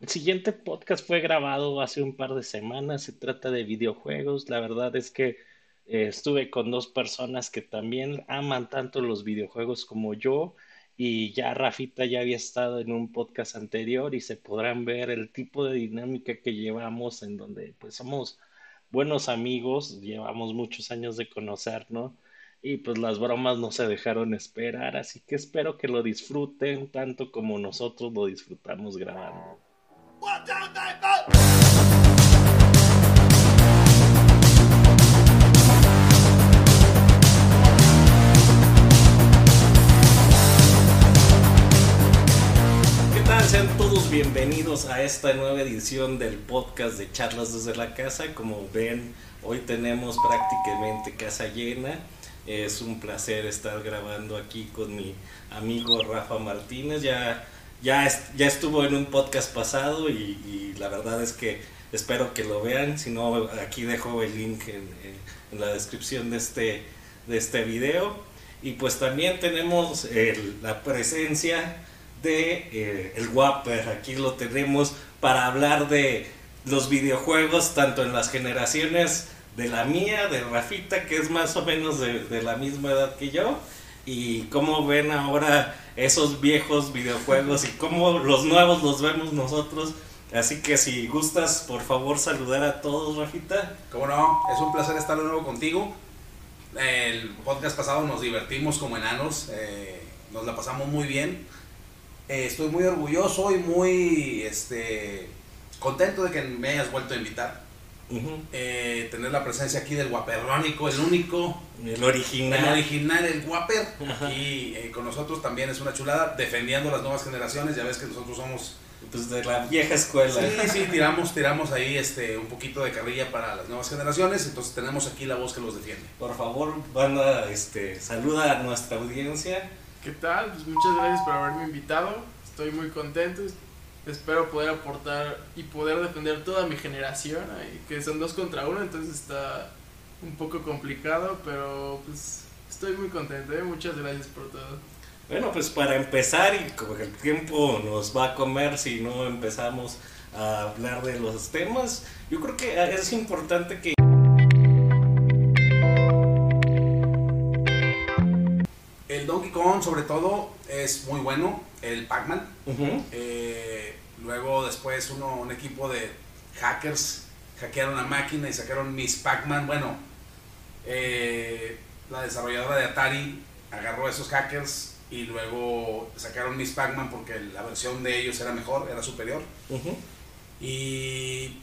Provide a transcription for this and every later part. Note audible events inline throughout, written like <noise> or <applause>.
El siguiente podcast fue grabado hace un par de semanas, se trata de videojuegos. La verdad es que eh, estuve con dos personas que también aman tanto los videojuegos como yo y ya Rafita ya había estado en un podcast anterior y se podrán ver el tipo de dinámica que llevamos en donde pues somos buenos amigos, llevamos muchos años de conocernos y pues las bromas no se dejaron esperar, así que espero que lo disfruten tanto como nosotros lo disfrutamos grabando. ¿Qué tal? Sean todos bienvenidos a esta nueva edición del podcast de Charlas desde la Casa. Como ven, hoy tenemos prácticamente casa llena. Es un placer estar grabando aquí con mi amigo Rafa Martínez. Ya ya, ya estuvo en un podcast pasado y, la verdad es que espero que lo vean. Si no, aquí dejo el link en, la descripción de este, de este video. Y pues también tenemos la presencia de eh, el Wapper. Aquí lo tenemos para hablar de los videojuegos, tanto en las generaciones de la mía, de Rafita, que es más o menos de, de la misma edad que yo, y cómo ven ahora esos viejos videojuegos y cómo los nuevos los vemos nosotros. Así que si gustas, por favor, saludar a todos, Rafita. Cómo no, es un placer estar de nuevo contigo. El podcast pasado nos divertimos como enanos, eh, nos la pasamos muy bien. Eh, estoy muy orgulloso y muy este, contento de que me hayas vuelto a invitar. Eh, tener la presencia aquí del guaperrónico, el único. El original. El original, el guaper. Y eh, con nosotros también es una chulada, defendiendo las nuevas generaciones. Ya ves que nosotros somos... Pues de la vieja escuela. Sí, sí, tiramos, tiramos ahí este, un poquito de carrilla para las nuevas generaciones. Entonces tenemos aquí la voz que los defiende. Por favor, banda, este, saluda a nuestra audiencia. ¿Qué tal? Pues muchas gracias por haberme invitado. Estoy muy contento espero poder aportar y poder defender toda mi generación, que son dos contra uno, entonces está un poco complicado, pero pues estoy muy contento, ¿eh? muchas gracias por todo. Bueno, pues para empezar, y como el tiempo nos va a comer si no empezamos a hablar de los temas, yo creo que es importante que... El Donkey Kong sobre todo es muy bueno, el Pac-Man. Luego después uno, un equipo de hackers hackearon la máquina y sacaron Miss Pac-Man. Bueno, eh, la desarrolladora de Atari agarró a esos hackers y luego sacaron Miss Pac-Man porque la versión de ellos era mejor, era superior. Y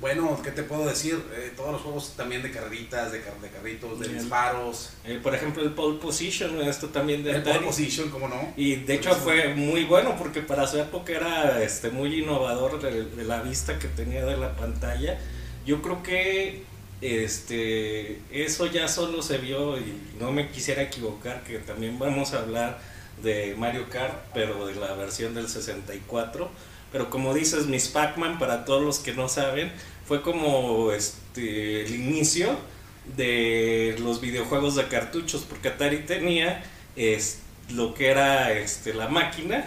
bueno, ¿qué te puedo decir? Eh, todos los juegos también de carreritas, de, de carritos, de disparos. Eh, por ejemplo, el Pole Position, esto también de El Pole Position, ¿cómo no? Y de hecho fue muy bueno porque para su época era este, muy innovador de, la vista que tenía de la pantalla. Yo creo que este eso ya solo se vio y no me quisiera equivocar que también vamos a hablar de Mario Kart, pero de la versión del 64 pero como dices, Miss Pac-Man, para todos los que no saben, fue como este, el inicio de los videojuegos de cartuchos, porque Atari tenía es, lo que era este, la máquina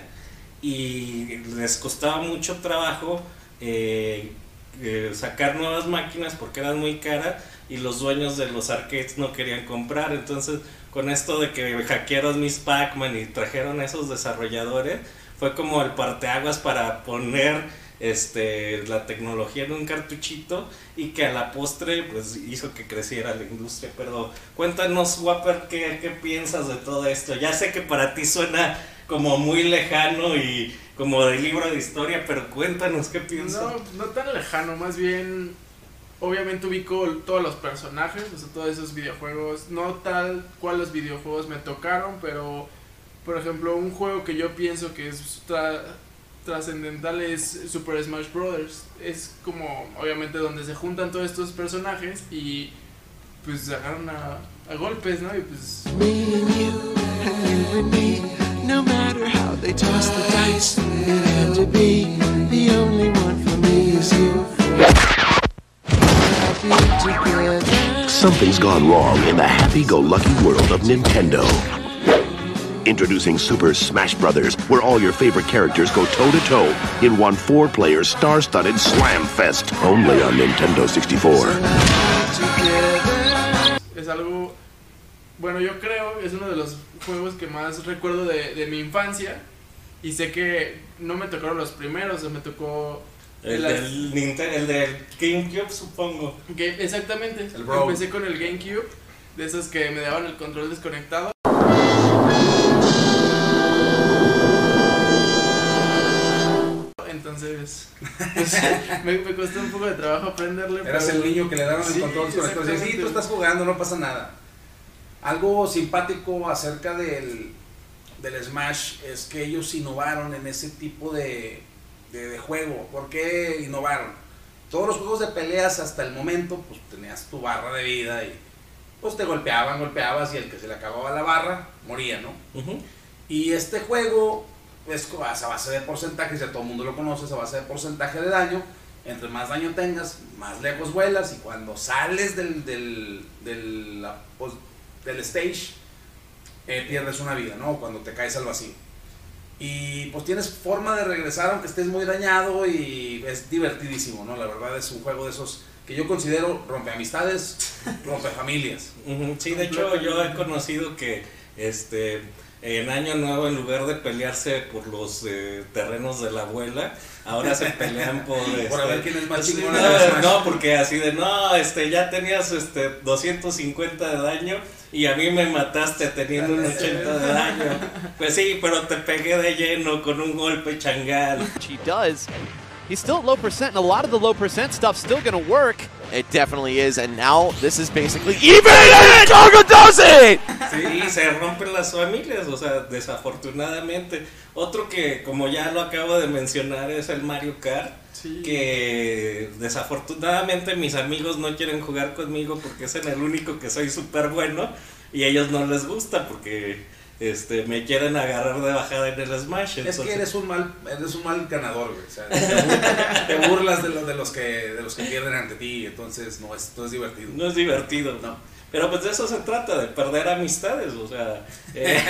y les costaba mucho trabajo eh, eh, sacar nuevas máquinas porque eran muy caras y los dueños de los arcades no querían comprar. Entonces, con esto de que hackearon Miss Pac-Man y trajeron esos desarrolladores, fue como el parteaguas para poner este, la tecnología en un cartuchito y que a la postre pues hizo que creciera la industria. Pero cuéntanos, Wapper, ¿qué, ¿qué piensas de todo esto? Ya sé que para ti suena como muy lejano y como de libro de historia, pero cuéntanos qué piensas. No, no tan lejano, más bien obviamente ubico todos los personajes, todos esos videojuegos, no tal cual los videojuegos me tocaron, pero por ejemplo, un juego que yo pienso que es trascendental es Super Smash Bros. Es como, obviamente, donde se juntan todos estos personajes y pues se agarran a, a golpes, ¿no? Y pues... No matter how they toss the dice, to be the only one for me is you. Something's gone wrong in the happy-go-lucky world of Nintendo. Introducing Super Smash Bros., where all your favorite characters go toe to toe in one four player star studded slam fest. Only on Nintendo 64. Es algo. Bueno, yo creo que es uno de los juegos que más recuerdo de, de mi infancia. Y sé que no me tocaron los primeros, me tocó. El, las- del Nintendo, el del GameCube, supongo. Game- exactamente. El. Empecé con el GameCube, de esos que me daban el control desconectado. Entonces, pues, <laughs> me, me costó un poco de trabajo aprenderle. Eras pero- el niño que le daban el Sí, control desconectado. Decía, sí, tú estás jugando, no pasa nada. Algo simpático acerca del, del Smash es que ellos innovaron en ese tipo de, de, de juego. ¿Por qué innovaron? Todos los juegos de peleas hasta el momento, pues tenías tu barra de vida y pues te golpeaban, golpeabas y el que se le acababa la barra moría, ¿no? Y este juego es a base de porcentajes, ya todo el mundo lo conoce, es a base de porcentaje de daño. Entre más daño tengas, más lejos vuelas y cuando sales del, del, del, la- pues, del stage, eh, pierdes una vida, ¿no? Cuando te caes al vacío. Y pues tienes forma de regresar aunque estés muy dañado y es divertidísimo, ¿no? La verdad es un juego de esos que yo considero rompe amistades, rompe familias. <laughs> Sí, de hecho yo he conocido que este en Año Nuevo en lugar de pelearse por los eh, terrenos de la abuela, ahora se pelean por <laughs> Por este, a ver quién es más sí, chingón no, no, porque así de no, este ya tenías este 250 de daño y a mí me mataste teniendo un 80 de daño. Pues sí, pero te pegué de lleno con un golpe changal. he does. He's still at low percent, and a lot of the low percent stuff's still going to work. It definitely is, and now this is basically even, Targo does it! Sí, se rompen las familias, o sea, desafortunadamente. Otro que, como ya lo acabo de mencionar, es el Mario Kart. Sí. Que desafortunadamente mis amigos no quieren jugar conmigo porque es en el único que soy súper bueno y a ellos no les gusta porque este me quieren agarrar de bajada en el Smash. Es entonces- que eres un mal, eres un mal ganador, güey. O sea, te bur- te burlas de los, de los que de los que pierden ante ti, entonces no es, no es divertido. No es divertido, No. Pero pues de eso se trata, de perder amistades, o sea, <laughs> eh,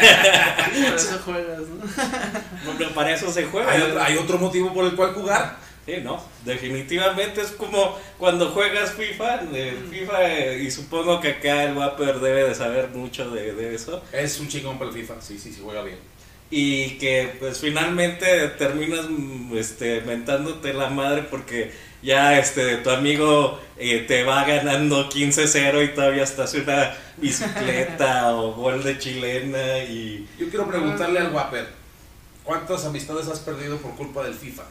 Por eso juegas, ¿no? <laughs> para eso se juega. Hay, otro- hay otro motivo por el cual jugar. Sí, no, definitivamente es como cuando juegas FIFA, eh, FIFA eh, y supongo que acá el Wapper debe de saber mucho de, de eso Es un chingón para el FIFA, sí, sí, sí, juega bien. y que pues finalmente terminas mm, este, mentándote la madre porque ya este tu amigo eh, te va ganando 15-0 y todavía hasta hace una bicicleta <laughs> o gol de chilena y Yo quiero preguntarle al Wapper, ¿cuántas amistades has perdido por culpa del FIFA?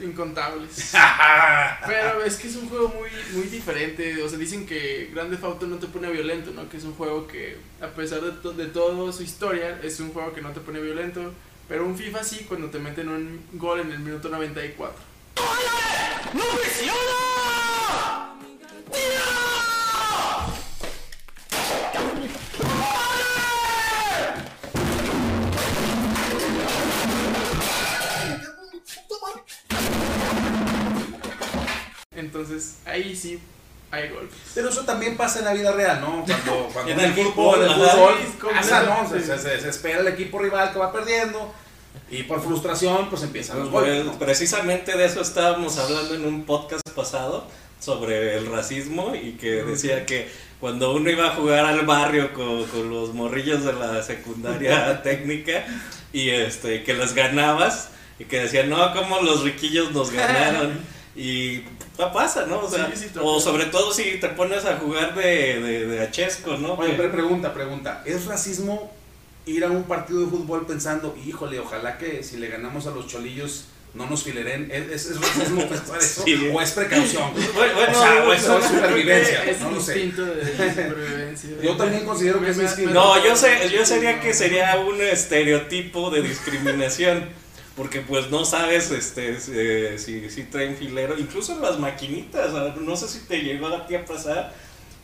Incontables. <laughs> Pero es que es un juego muy, muy diferente. O sea, dicen que Grande Auto no te pone violento, ¿no? Que es un juego que, a pesar de, to- de toda su historia, es un juego que no te pone violento. Pero un FIFA sí, cuando te meten un gol en el minuto 94. Entonces, ahí sí hay golpes. Pero eso también pasa en la vida real, ¿no? Cuando, <laughs> cuando En el fútbol, el fútbol pasa, ¿no? Se, completamente. se- se espera el equipo rival que va perdiendo y por frustración pues empiezan los Pues, golpes. ¿no? precisamente de eso estábamos hablando en un podcast pasado sobre el racismo y que decía que cuando uno iba a jugar al barrio con, con los morrillos de la secundaria <laughs> técnica y este que les ganabas y que decían, no, como los riquillos nos ganaron. <laughs> Y pasa, ¿no? O, sea, Sí, sí, o sobre todo si te pones a jugar de, de, de achesco, ¿no? Oye, pero pregunta, pregunta. ¿Es racismo ir a un partido de fútbol pensando, híjole, ojalá que si le ganamos a los cholillos no nos fileren? ¿Es, es, es racismo pensar eso? Sí. ¿O es precaución? <laughs> Bueno, bueno, o sea, o eso es supervivencia, Es no lo sé. instinto de <laughs> supervivencia. Yo también considero que es instinto. No, yo sé, yo sería que sería un estereotipo de discriminación. Porque pues no sabes este si, eh, si, si traen filero, incluso en las maquinitas, no sé si te llegó a ti a pasar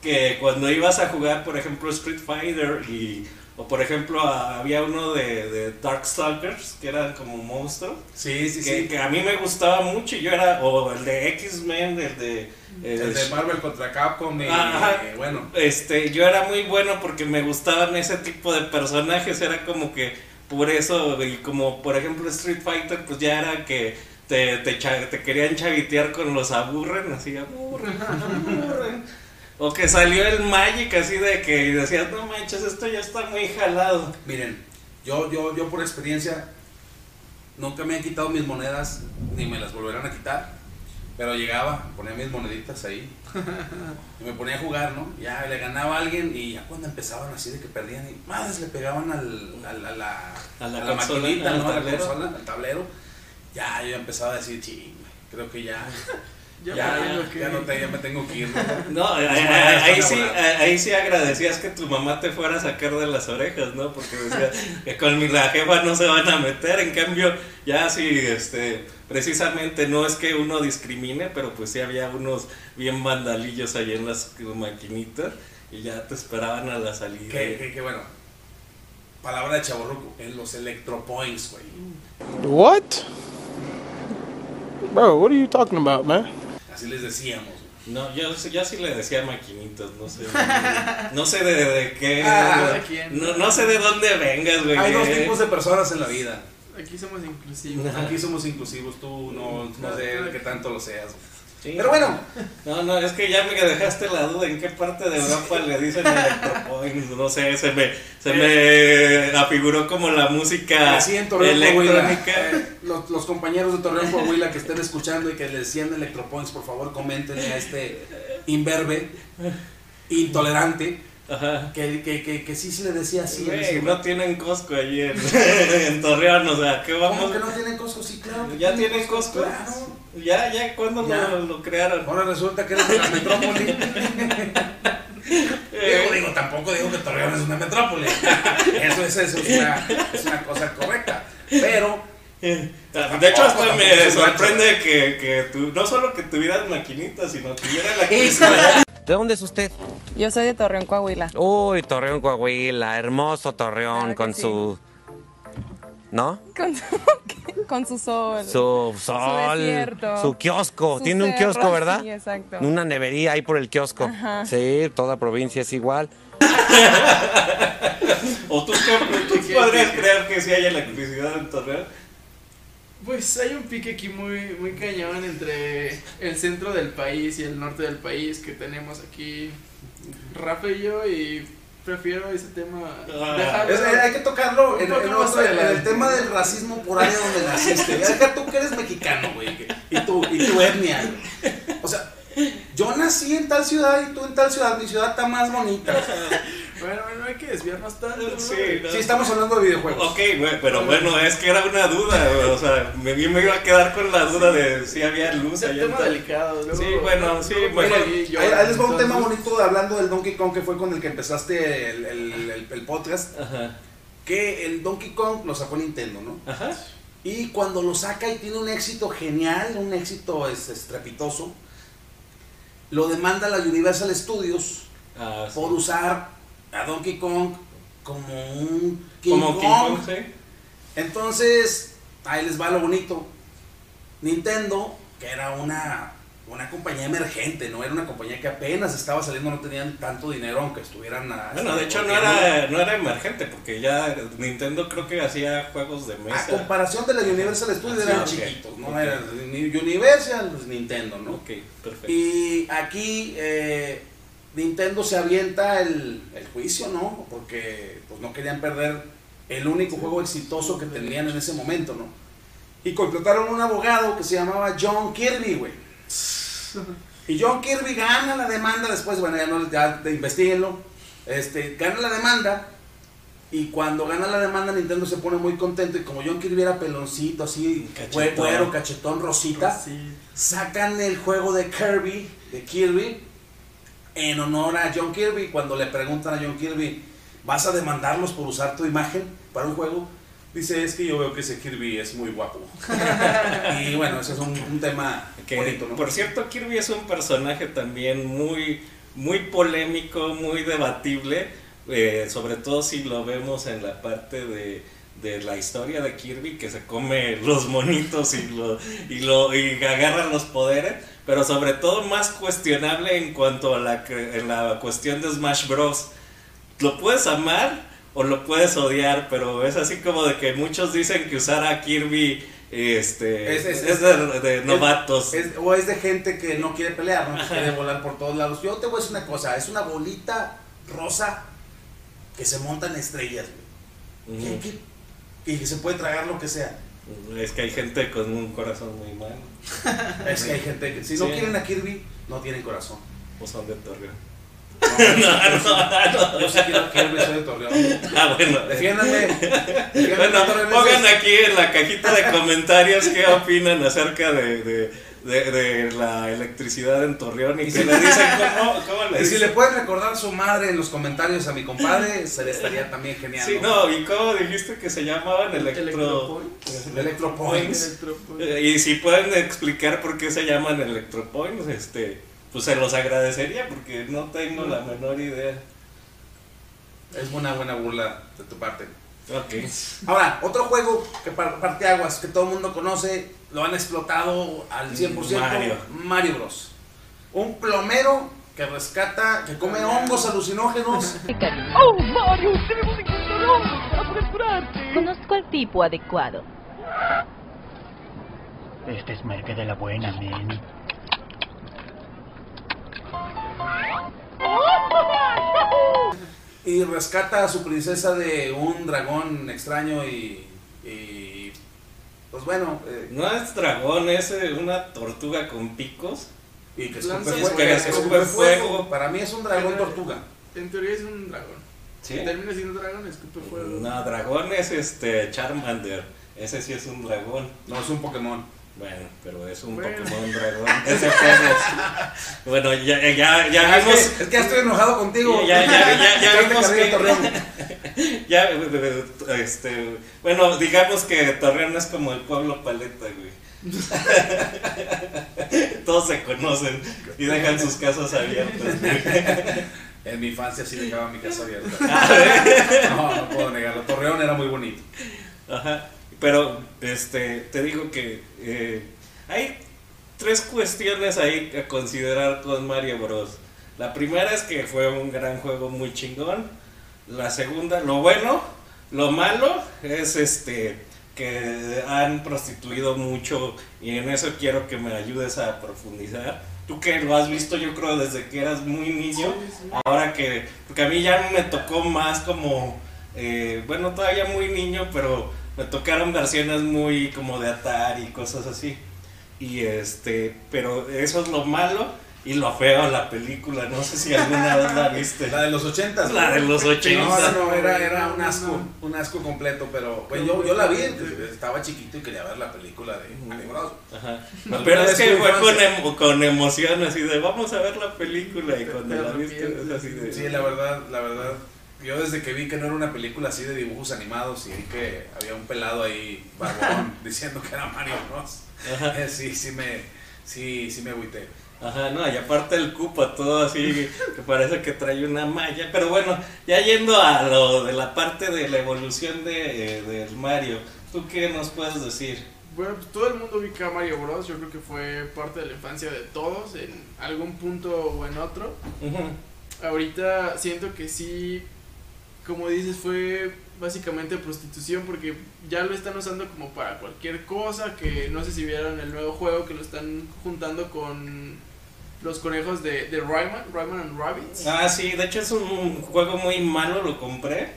que cuando ibas a jugar, por ejemplo, Street Fighter y O por ejemplo, había uno de, de Darkstalkers, que eran como monstruos. Sí, sí, que, sí. que a mí me gustaba mucho. Yo era, o el de X-Men, el de. El de Marvel contra Capcom y Ajá. eh, bueno. Este, yo era muy bueno porque me gustaban ese tipo de personajes, era como que por eso, y como por ejemplo Street Fighter, pues ya era que te, te, querían chavitear con los aburren, así aburren, <laughs> aburren. O que salió el Magic así de que decías, no manches, esto ya está muy jalado. Miren, yo, yo, yo por experiencia nunca me han quitado mis monedas ni me las volverán a quitar. Pero llegaba, ponía mis moneditas ahí <laughs> y me ponía a jugar, ¿no? Ya le ganaba a alguien y ya cuando empezaban así de que perdían y madres le pegaban al, al- a la, A la a la consola, maquinita, al ¿no? A la tablero. consola, al tablero. Ya yo empezaba a decir, sí, creo que ya, <laughs> Ya, ya, me que ya no te- ya me tengo que ir. ¿no? <laughs> No, ahí, Las ahí- monedas ahí están sí, ahí sí agradecías que tu mamá te fuera a sacar de las orejas, ¿no? Porque decías que con mi- la jefa no se van a meter, en cambio, ya sí, este, precisamente no es que uno discrimine, pero pues sí había unos bien vandalillos ahí en las maquinitas y ya te esperaban a la salida. Que, que, que bueno, palabra de chaborruco, en los electropoints, güey. What? Bro, what are you talking about, man? Así les decíamos. No, yo, yo sí le decía maquinitas, no sé. No sé de, de qué. <laughs> Ah, no, no sé de dónde vengas, güey. Hay dos tipos de personas en la vida. Aquí somos inclusivos. Aquí somos inclusivos, tú no, no sé claro. qué tanto lo seas. Sí. Pero bueno, No, no, es que ya me dejaste la duda en qué parte de Europa le dicen electropoints, no sé, se me, se me afiguró como la música así en Torreón, Coahuila, electrónica. eh, los, los compañeros de Torreón, Coahuila que estén escuchando y que les decían electropoints, por favor comenten a este imberbe, intolerante, Ajá. que, que, que, que sí se le decía así. Güey, no tienen Costco allí en, <laughs> en Torreón, o sea, ¿qué ¿Cómo vamos? que no tienen Costco? Sí, claro. que ¿Ya tienen Costco? Claro. ¿Ya, ya? ¿Cuándo Ya. Lo, lo crearon? Ahora resulta que eres de la metrópoli. <laughs> digo, Eh, digo, tampoco digo que Torreón es una metrópoli. Eso, es, eso es, una, es una cosa correcta. Pero, eh, de hecho, hasta me sorprende que, que tú, no solo que tuvieras maquinitas, sino tuviera la. ¿De dónde es usted? Yo soy de Torreón, Coahuila. Uy, Torreón, Coahuila, hermoso Torreón Claro con sí. su... ¿No? Con su, <laughs> con su sol. Su sol, desierto. su kiosco. Su Tiene un kiosco, ¿verdad? Sí, exacto. Una nevería ahí por el kiosco. Ajá. Sí, toda provincia es igual. <laughs> ¿O tú, qué- tú ¿Qué- podrías qué- creer que sí hay electricidad en Torreón? Pues hay un pique aquí muy, muy cañón entre el centro del país y el norte del país que tenemos aquí Rafa y yo y prefiero ese tema Ah. dejarlo. es- hay que tocarlo en, en otro- en el tema del racismo por área donde naciste. <laughs> Ya deja tú que eres mexicano, güey. Y tu, y tu etnia. güey. O sea, yo nací en tal ciudad y tú en tal ciudad. Mi ciudad está más bonita. <laughs> Bueno, no hay que desviarnos tanto. ¿no? Sí, no. Sí, estamos hablando de videojuegos. Ok, güey, pero bueno, es que era una duda, güey, o sea, me, me iba a quedar con la duda de si había luz Es un allá tema delicado. luego- Sí, bueno, sí, bueno. ahí yo- Ahí, ahí les va un tema bonito hablando del Donkey Kong que fue con el que empezaste el, el- el- el podcast. Ajá, Que el Donkey Kong lo sacó Nintendo, ¿no? ajá. Y cuando lo saca y tiene un éxito genial, un éxito es, estrepitoso, lo demanda la Universal Studios Ah, sí. por usar a Donkey Kong como un King Como Kong. King Kong, sí. Entonces, ahí les va lo bonito. Nintendo, que era una, una compañía emergente, no era una compañía que apenas estaba saliendo, no tenían tanto dinero, aunque estuvieran a- Bueno, de hecho no era, no era emergente, porque ya Nintendo creo que hacía juegos de A mesa. comparación de la Universal Studios Ah, eran chiquitos, ¿no? Ok. Era ni Universal, pues Nintendo, ¿no? Ok, perfecto. Y aquí eh, Nintendo se avienta el, el juicio, ¿no? Porque pues, no querían perder el único juego exitoso que tenían en ese momento, ¿no? Y contrataron un abogado que se llamaba John Kirby, güey. <laughs> Y John Kirby gana la demanda después, bueno, ya no, ya investiguenlo. Este, gana la demanda. Y cuando gana la demanda, Nintendo se pone muy contento. Y como John Kirby era peloncito, así, Cachetón. güero, cachetón, rosita Sí. sacan el juego de Kirby, de Kirby, en honor a John Kirby. Cuando le preguntan a John Kirby, ¿vas a demandarlos por usar tu imagen para un juego? Dice, es que yo veo que ese Kirby es muy guapo. <laughs> y bueno, ese es un, un tema Que, bonito, ¿no? Por cierto, Kirby es un personaje también muy, muy polémico, muy debatible, eh, sobre todo si lo vemos en la parte de, de la historia de Kirby que se come los monitos y lo y lo y agarra los poderes pero sobre todo más cuestionable en cuanto a la en la cuestión de Smash Bros lo puedes amar o lo puedes odiar pero es así como de que muchos dicen que usar a Kirby este Es- es, es- de, de novatos Es- o es de gente que no quiere pelear, ¿no? Que quiere volar por todos lados. Yo te voy a decir una cosa, es una bolita rosa que se monta en estrellas, güey. Ujú. ¿Qué- qué? Y que se puede tragar lo que sea. Es que hay gente con un corazón muy malo <laughs> Es que hay gente que si no quieren a Kirby, no tienen corazón. o son de Torreón No, <laughs> Yo sí quiero a Kirby, soy de Torreón. ah bueno Defiéndanme. Bueno, pongan aquí en la cajita de comentarios qué opinan acerca de, de, de, de la electricidad en Torreón y que le dicen cómo, cómo le Y si le pueden recordar su madre en los comentarios a mi compadre, se le estaría también genial. Sí, no, y cómo dijiste que se llamaban electro... Electropoints. Eh, Y si pueden explicar por qué se llaman electropoints, este, pues se los agradecería porque no tengo la menor idea. Es una buena burla de tu parte. Ok. Ahora, otro juego que par- parteaguas que todo el mundo conoce, lo han explotado al 100%, Mario. Mario Bros. Un plomero que rescata, que come hongos alucinógenos. <laughs> ¡Oh, Mario! ¡Debemos encontrar hongos para poder curarte! Conozco al tipo adecuado. Este es Merque de la buena, men. y rescata a su princesa de un dragón extraño y, y, pues bueno, eh, No es dragón, es una tortuga con picos. y que escupe fuego, que escupe fuego. Para mí es un dragón tortuga. En teoría es un dragón. ¿Sí? Si termina siendo dragón, escupe fuego. No, dragón es este Charmander. Ese sí es un dragón. No es un Pokémon. Bueno, pero es un Bueno. Pokémon dragón. <laughs> Ese. Bueno, ya, ya, ya Ah, es, vimos. que, es que ya estoy enojado contigo. Ya, ya, ya, ya vimos que- Torreón. <laughs> Ya, eh, este. Bueno, digamos que Torreón es como el pueblo paleta, güey. <laughs> Todos se conocen y dejan sus casas abiertas. güey. En mi infancia sí dejaba mi casa abierta. Ah, No, no puedo negarlo. Torreón era muy bonito. Ajá. Pero, este, te digo que eh, hay tres cuestiones ahí a considerar con Mario Bros. La primera es que fue un gran juego muy chingón. La segunda, lo bueno, lo malo es este que han prostituido mucho y en eso quiero que me ayudes a profundizar. Tú que lo has visto yo creo desde que eras muy niño, ahora que, porque a mí ya me tocó más como, eh, bueno, todavía muy niño, pero me tocaron versiones muy como de Atari y cosas así. Y este, pero eso es lo malo y lo feo de la película. No sé si alguna vez la viste. <laughs> La de los ochentas. La de los No, ochentas. no, no, era, era un asco, un asco completo, pero pues, yo, yo la vi, estaba chiquito y quería ver la película de. No, Pero no es que fue con, emo- con emoción, así de vamos a ver la película. Y cuando la viste, es así de. Sí, la verdad, la verdad, yo desde que vi que no era una película así de dibujos animados y vi que había un pelado ahí, barbón, <laughs> diciendo que era Mario Bros. Ajá. Eh, sí, sí me, sí, sí me agüité. Ajá, no, y aparte el Koopa todo así, que parece que trae una malla. Pero bueno, ya yendo a lo de la parte de la evolución de, eh, del Mario, ¿tú qué nos puedes decir? Bueno, pues todo el mundo ubica a Mario Bros. Yo creo que fue parte de la infancia de todos en algún punto o en otro. Ahorita siento que sí, como dices, fue básicamente prostitución porque ya lo están usando como para cualquier cosa, que no sé si vieron el nuevo juego que lo están juntando con los conejos de, de Rayman, Rayman and Rabbids. Ah, sí, de hecho es un juego muy malo, lo compré.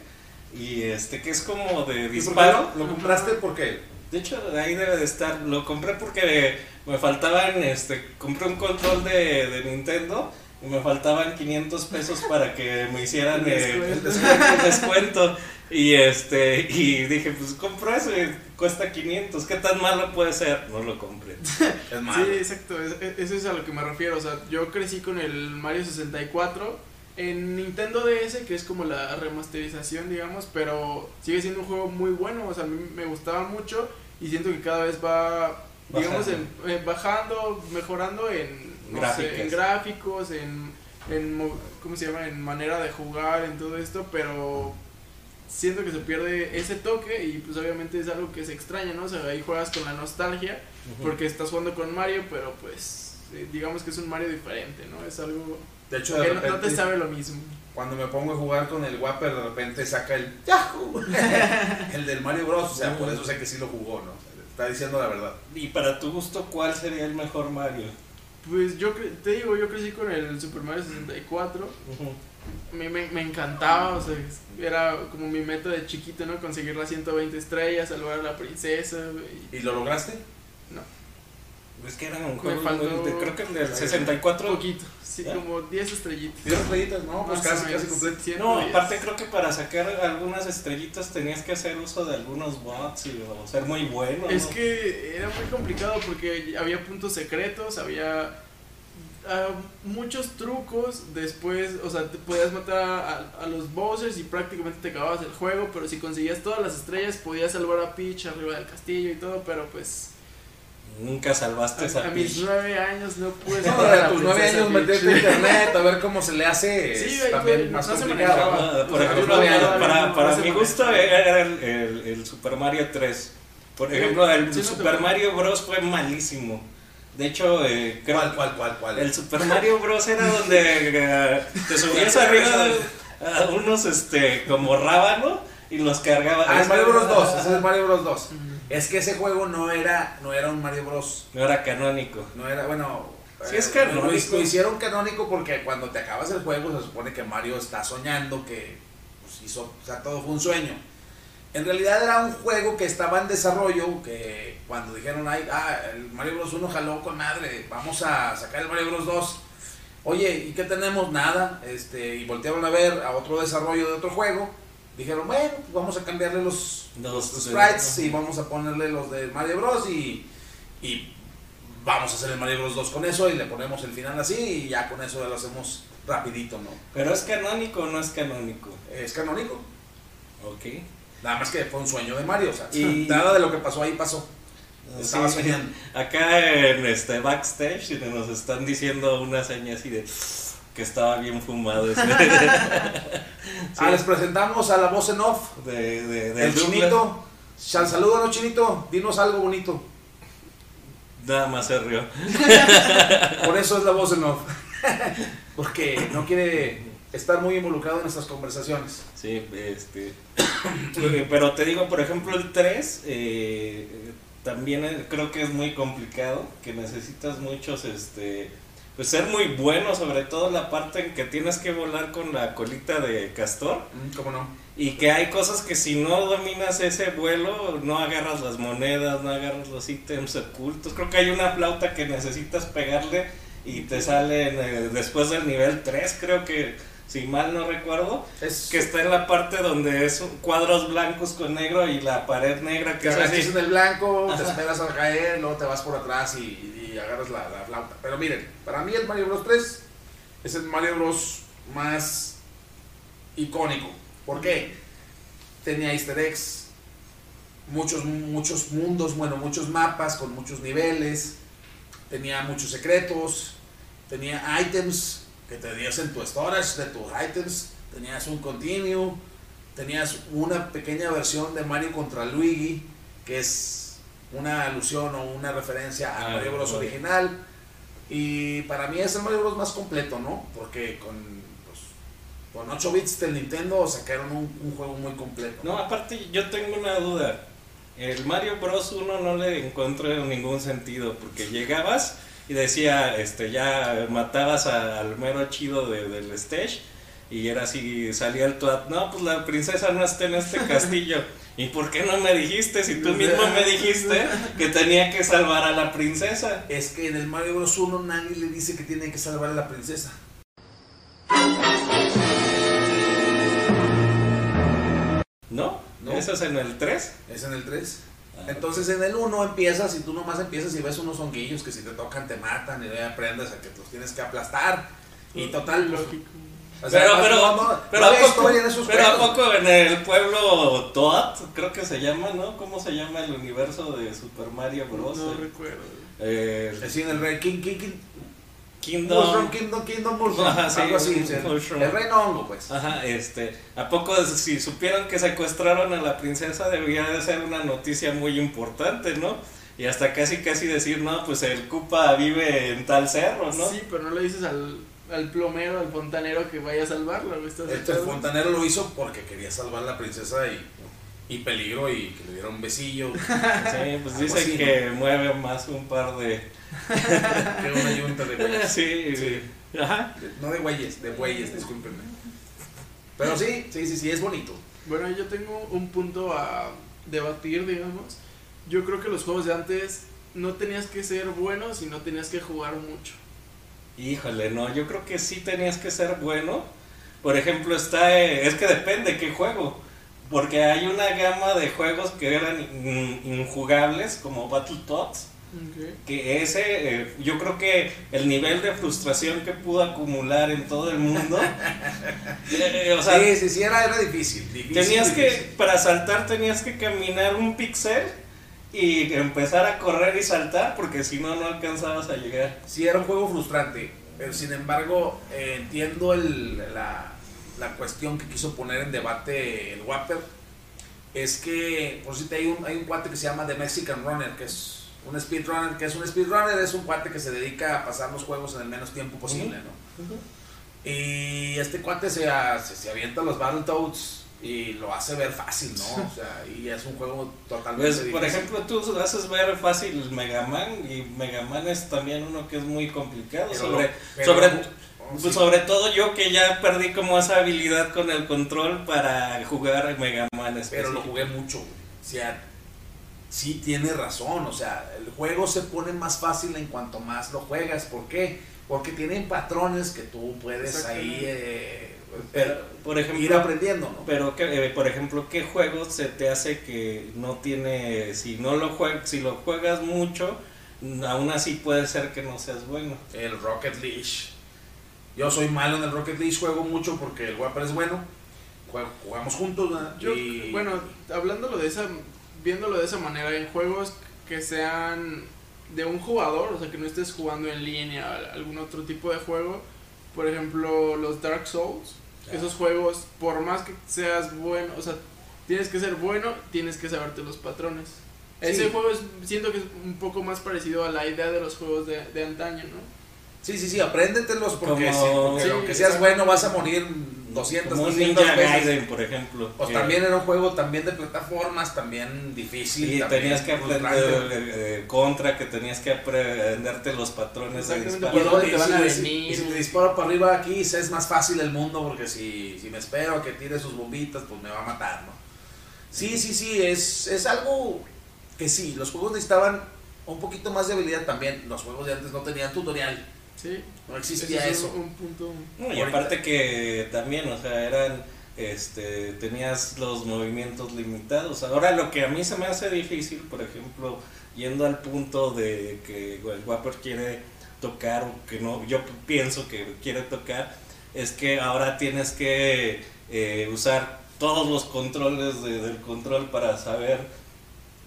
Y este, que es como de ¿Y por qué disparo. ¿Lo compraste por qué? De hecho, ahí debe de estar. Lo compré porque me faltaban, este, compré un control de, de Nintendo y me faltaban 500 pesos para que me hicieran eh, el Descuento. descuento, el descuento. Y este, y dije, pues compro eso y cuesta 500. ¿Qué tan malo puede ser? No lo compré. <laughs> Es malo. Sí, exacto, es- es- eso es a lo que me refiero. O sea, yo crecí con el Mario 64 en Nintendo DS, que es como la remasterización, digamos, pero sigue siendo un juego muy bueno. O sea, a mí me gustaba mucho y siento que cada vez va, digamos, Bajando. en- eh, bajando, mejorando en, no sé, en gráficos, en en mo- ¿cómo se llama? En manera de jugar, en todo esto, pero siento que se pierde ese toque y pues obviamente es algo que se extraña, ¿no? O sea, ahí juegas con la nostalgia porque estás jugando con Mario, pero pues eh, digamos que es un Mario diferente, ¿no? Es algo De hecho, de que no- repente, te sabe lo mismo. cuando me pongo a jugar con el Whopper, de repente saca el <laughs> Yahoo, <laughs> el del Mario Bros. O sea, por eso sé que sí lo jugó, ¿no? Está diciendo la verdad. Y para tu gusto, ¿cuál sería el mejor Mario? Pues yo te digo, yo crecí con el Super Mario 64. Me, me, me encantaba, o sea, era como mi meta de chiquito, ¿no? Conseguir las 120 estrellas, salvar a la princesa. ¿Y lo lograste? No. Es que eran un juego muy- de- creo que el del 64 Poquito, sí, ¿Ya? como 10 estrellitas. ¿Diez estrellitas? No, pues casi, casi completo. 110. No, aparte creo que para sacar algunas estrellitas tenías que hacer uso de algunos bots y, o ser muy bueno. Es ¿no? que era muy complicado porque había puntos secretos, había ah, muchos trucos. Después, o sea, te podías matar a, a los bosses y prácticamente te acababas el juego. Pero si conseguías todas las estrellas, podías salvar a Peach arriba del castillo y todo. Pero pues, Nunca salvaste a, esa a mis nueve años no pude No, salvar a la a tus nueve años meterte a internet a ver cómo se le hace Sí, es también más no se complicado. manejaba. Por ejemplo, para, no- para, no mi gusto era el, el- el Super Mario 3. Por ejemplo, el sí, no Super. Mario Bros. fue malísimo. De hecho, eh, creo ¿Cuál, cuál, cuál, cuál? el Super Mario Bros. era <laughs> donde eh, te subías arriba de- a unos este como rábano y los cargabas. Ah, es Mario Bros 2, ese es Mario Bros 2. Es que ese juego no era, no era un Mario Bros. No era canónico. No era, bueno. Sí, es eh, canónico. Lo, lo hicieron canónico porque cuando te acabas el juego se supone que Mario está soñando que pues, hizo, o sea, todo fue un sueño. En realidad era un juego que estaba en desarrollo, que cuando dijeron, Ay, ah, el Mario Bros 1 jaló con madre, vamos a sacar el Mario Bros 2. Oye, ¿y qué tenemos? Nada. Este, y voltearon a ver a otro desarrollo de otro juego. Dijeron, bueno, pues vamos a cambiarle los, los sprites y vamos a ponerle los de Mario Bros. Y, y vamos a hacer el Mario Bros 2 con eso y le ponemos el final así y ya con eso lo hacemos rapidito, ¿no? Pero es canónico o no es canónico. Es canónico. Ok. Nada más que fue un sueño de Mario, o sea, Y- <laughs> nada de lo que pasó ahí pasó. Estaba Sí, soñando. acá en este backstage nos están diciendo una seña así de que estaba bien fumado ese. <laughs> Ah, les presentamos a la voz en off, de, de, de el chinito. Sal- Salúdanos, chinito, dinos algo bonito. Nada más se rió. <laughs> Por eso es la voz en off. <laughs> Porque no quiere estar muy involucrado en nuestras conversaciones. Sí, este. eh, Pero te digo, por ejemplo, el 3 eh, también eh, creo que es muy complicado, que necesitas muchos, este. Pues ser muy bueno, sobre todo la parte en que tienes que volar con la colita de castor. Mm, ¿Cómo no? Y que hay cosas que si no dominas ese vuelo, no agarras las monedas, no agarras los ítems ocultos. Creo que hay una flauta que necesitas pegarle y te sale eh, después del nivel 3, creo que, si mal no recuerdo, Es que está en la parte donde es cuadros blancos con negro y la pared negra que que es así. en el blanco, te esperas a caer, luego te vas por atrás y, agarras la, la flauta. Pero miren, para mí el Mario Bros 3 es el Mario Bros más icónico. ¿Por qué? Tenía easter eggs, muchos, muchos mundos, bueno, muchos mapas con muchos niveles, tenía muchos secretos, tenía items que tenías en tu storage de tus items, tenías un continue, tenías una pequeña versión de Mario contra Luigi, que es una alusión o una referencia a Ah, Mario Bros. original. Y para mí es el Mario Bros. más completo, ¿no? Porque con, pues, con 8 bits del Nintendo sacaron un, un juego muy completo. No, aparte yo tengo una duda. El Mario Bros 1 no le encontré ningún sentido porque llegabas y decía, este, ya matabas a- al mero chido de- del stage y era así, salía el Toad, no, pues la princesa no está en este <laughs> castillo. ¿Y por qué no me dijiste si tú mismo me <laughs> dijiste que tenía que salvar a la princesa? Es que en el Mario Bros. 1 nadie le dice que tiene que salvar a la princesa. ¿No? No. ¿Eso es en el 3? Es en el 3. Ah, Entonces en el 1 empiezas y tú nomás empiezas y ves unos honguillos que si te tocan te matan y aprendes a que los tienes que aplastar. Y total, Lógico. O sea, Pero, no- pero, no- no- pero, no ¿a poco, pero ¿a poco en el pueblo Toad, creo que se llama, ¿no? ¿Cómo se llama el universo de Super Mario Bros? No recuerdo. Eh, Sí, en el Rey King, King, King. Kingdom. Mushroom Kingdom, Kingdom Mushroom. Ajá, sí, algo así. sí. Mushroom. El reino hongo, pues. Ajá, este, ¿a poco si supieron que secuestraron a la princesa debía de ser una noticia muy importante, ¿no? Y hasta casi casi decir, no, pues el Koopa vive en tal cerro, ¿no? Sí, pero no le dices al, al plomero, al fontanero que vaya a salvarla, güey. ¿estás de Este fontanero lo hizo porque quería salvar a la princesa y, y peligro y que le diera un besillo. <laughs> Sí, pues Algo dicen así, que mueve más un par de... <laughs> que una yunta de güeyes. Sí, Sí. Ajá. No de güeyes, de güeyes, discúlpenme. Pero sí, sí, sí, sí, es bonito. Bueno, yo tengo un punto a debatir, digamos. Yo creo que los juegos de antes no tenías que ser bueno, sino tenías que jugar mucho. Híjole, no, yo creo que sí tenías que ser bueno. Por ejemplo, está, eh, es que depende qué juego. Porque hay una gama de juegos que eran in- injugables, como Battletoads. Que ese, eh, yo creo que el nivel de frustración que pudo acumular en todo el mundo. <laughs> eh, o sea, sí, sí, sí, era, era difícil. difícil tenías que, para saltar, tenías que caminar un pixel y empezar a correr y saltar, porque si no, no alcanzabas a llegar. Sí, era un juego frustrante. Pero sin embargo, eh, entiendo el, la, la cuestión que quiso poner en debate el Wapper. Es que, por si te hay un, hay un cuate que se llama The Mexican Runner, que es un speedrunner. que es un speedrunner? Es un cuate que se dedica a pasar los juegos en el menos tiempo posible, ¿no? Y este cuate se, se, se avienta los Battletoads y lo hace ver fácil, ¿no? O sea, y es un juego totalmente Pues, por ejemplo, tú haces ver fácil Mega Man y Mega Man es también uno que es muy complicado. Pero sobre, lo- pero sobre, lo- pues, sí. sobre todo yo que ya perdí como esa habilidad con el control para jugar Mega Man. Pero lo jugué mucho, güey. O sea, sí tiene razón. O sea, el juego se pone más fácil en cuanto más lo juegas. ¿Por qué? Porque tienen patrones que tú puedes ahí eh, Pero, por ejemplo, ir aprendiendo, ¿no? Pero, que, eh, por ejemplo, ¿qué juego se te hace que no tiene, si no lo juegas, si lo juegas mucho, aún así puede ser que no seas bueno? El Rocket League. Yo soy malo en el Rocket League, juego mucho porque el Wapper es bueno. Jugamos juntos, ¿verdad? Yo, Y- bueno, hablándolo de esa, viéndolo de esa manera, en juegos que sean de un jugador, o sea, que no estés jugando en línea, algún otro tipo de juego, por ejemplo, los Dark Souls, esos juegos, por más que seas bueno, o sea, tienes que ser bueno, tienes que saberte los patrones. Ese juego es, siento que es un poco más parecido a la idea de los juegos de, de antaño, ¿no? Sí, sí, sí, apréndetelos porque, Como- sí, porque Sí, aunque seas bueno vas a morir 200, Como un 300 Ninja veces. Gaiden, por ejemplo. Pues que- también era un juego también de plataformas, también difícil. Sí, también tenías que aprender eh, contra, que tenías que aprenderte los patrones de disparo. ¿por dónde Y te van si a le- venir? y si te disparo para arriba aquí, es más fácil el mundo porque si, si me espero a que tire sus bombitas, pues me va a matar, ¿no? Sí, sí, sí, es, es algo que sí, los juegos necesitaban un poquito más de habilidad también. Los juegos de antes no tenían tutorial, Sí, no existía ese es eso. un, un punto. No, y aparte que también, o sea, eran, este, tenías los movimientos limitados. Ahora lo que a mí se me hace difícil, por ejemplo, yendo al punto de que el Wapper quiere tocar o que no, yo pienso que quiere tocar, es que ahora tienes que eh, usar todos los controles de- del control para saber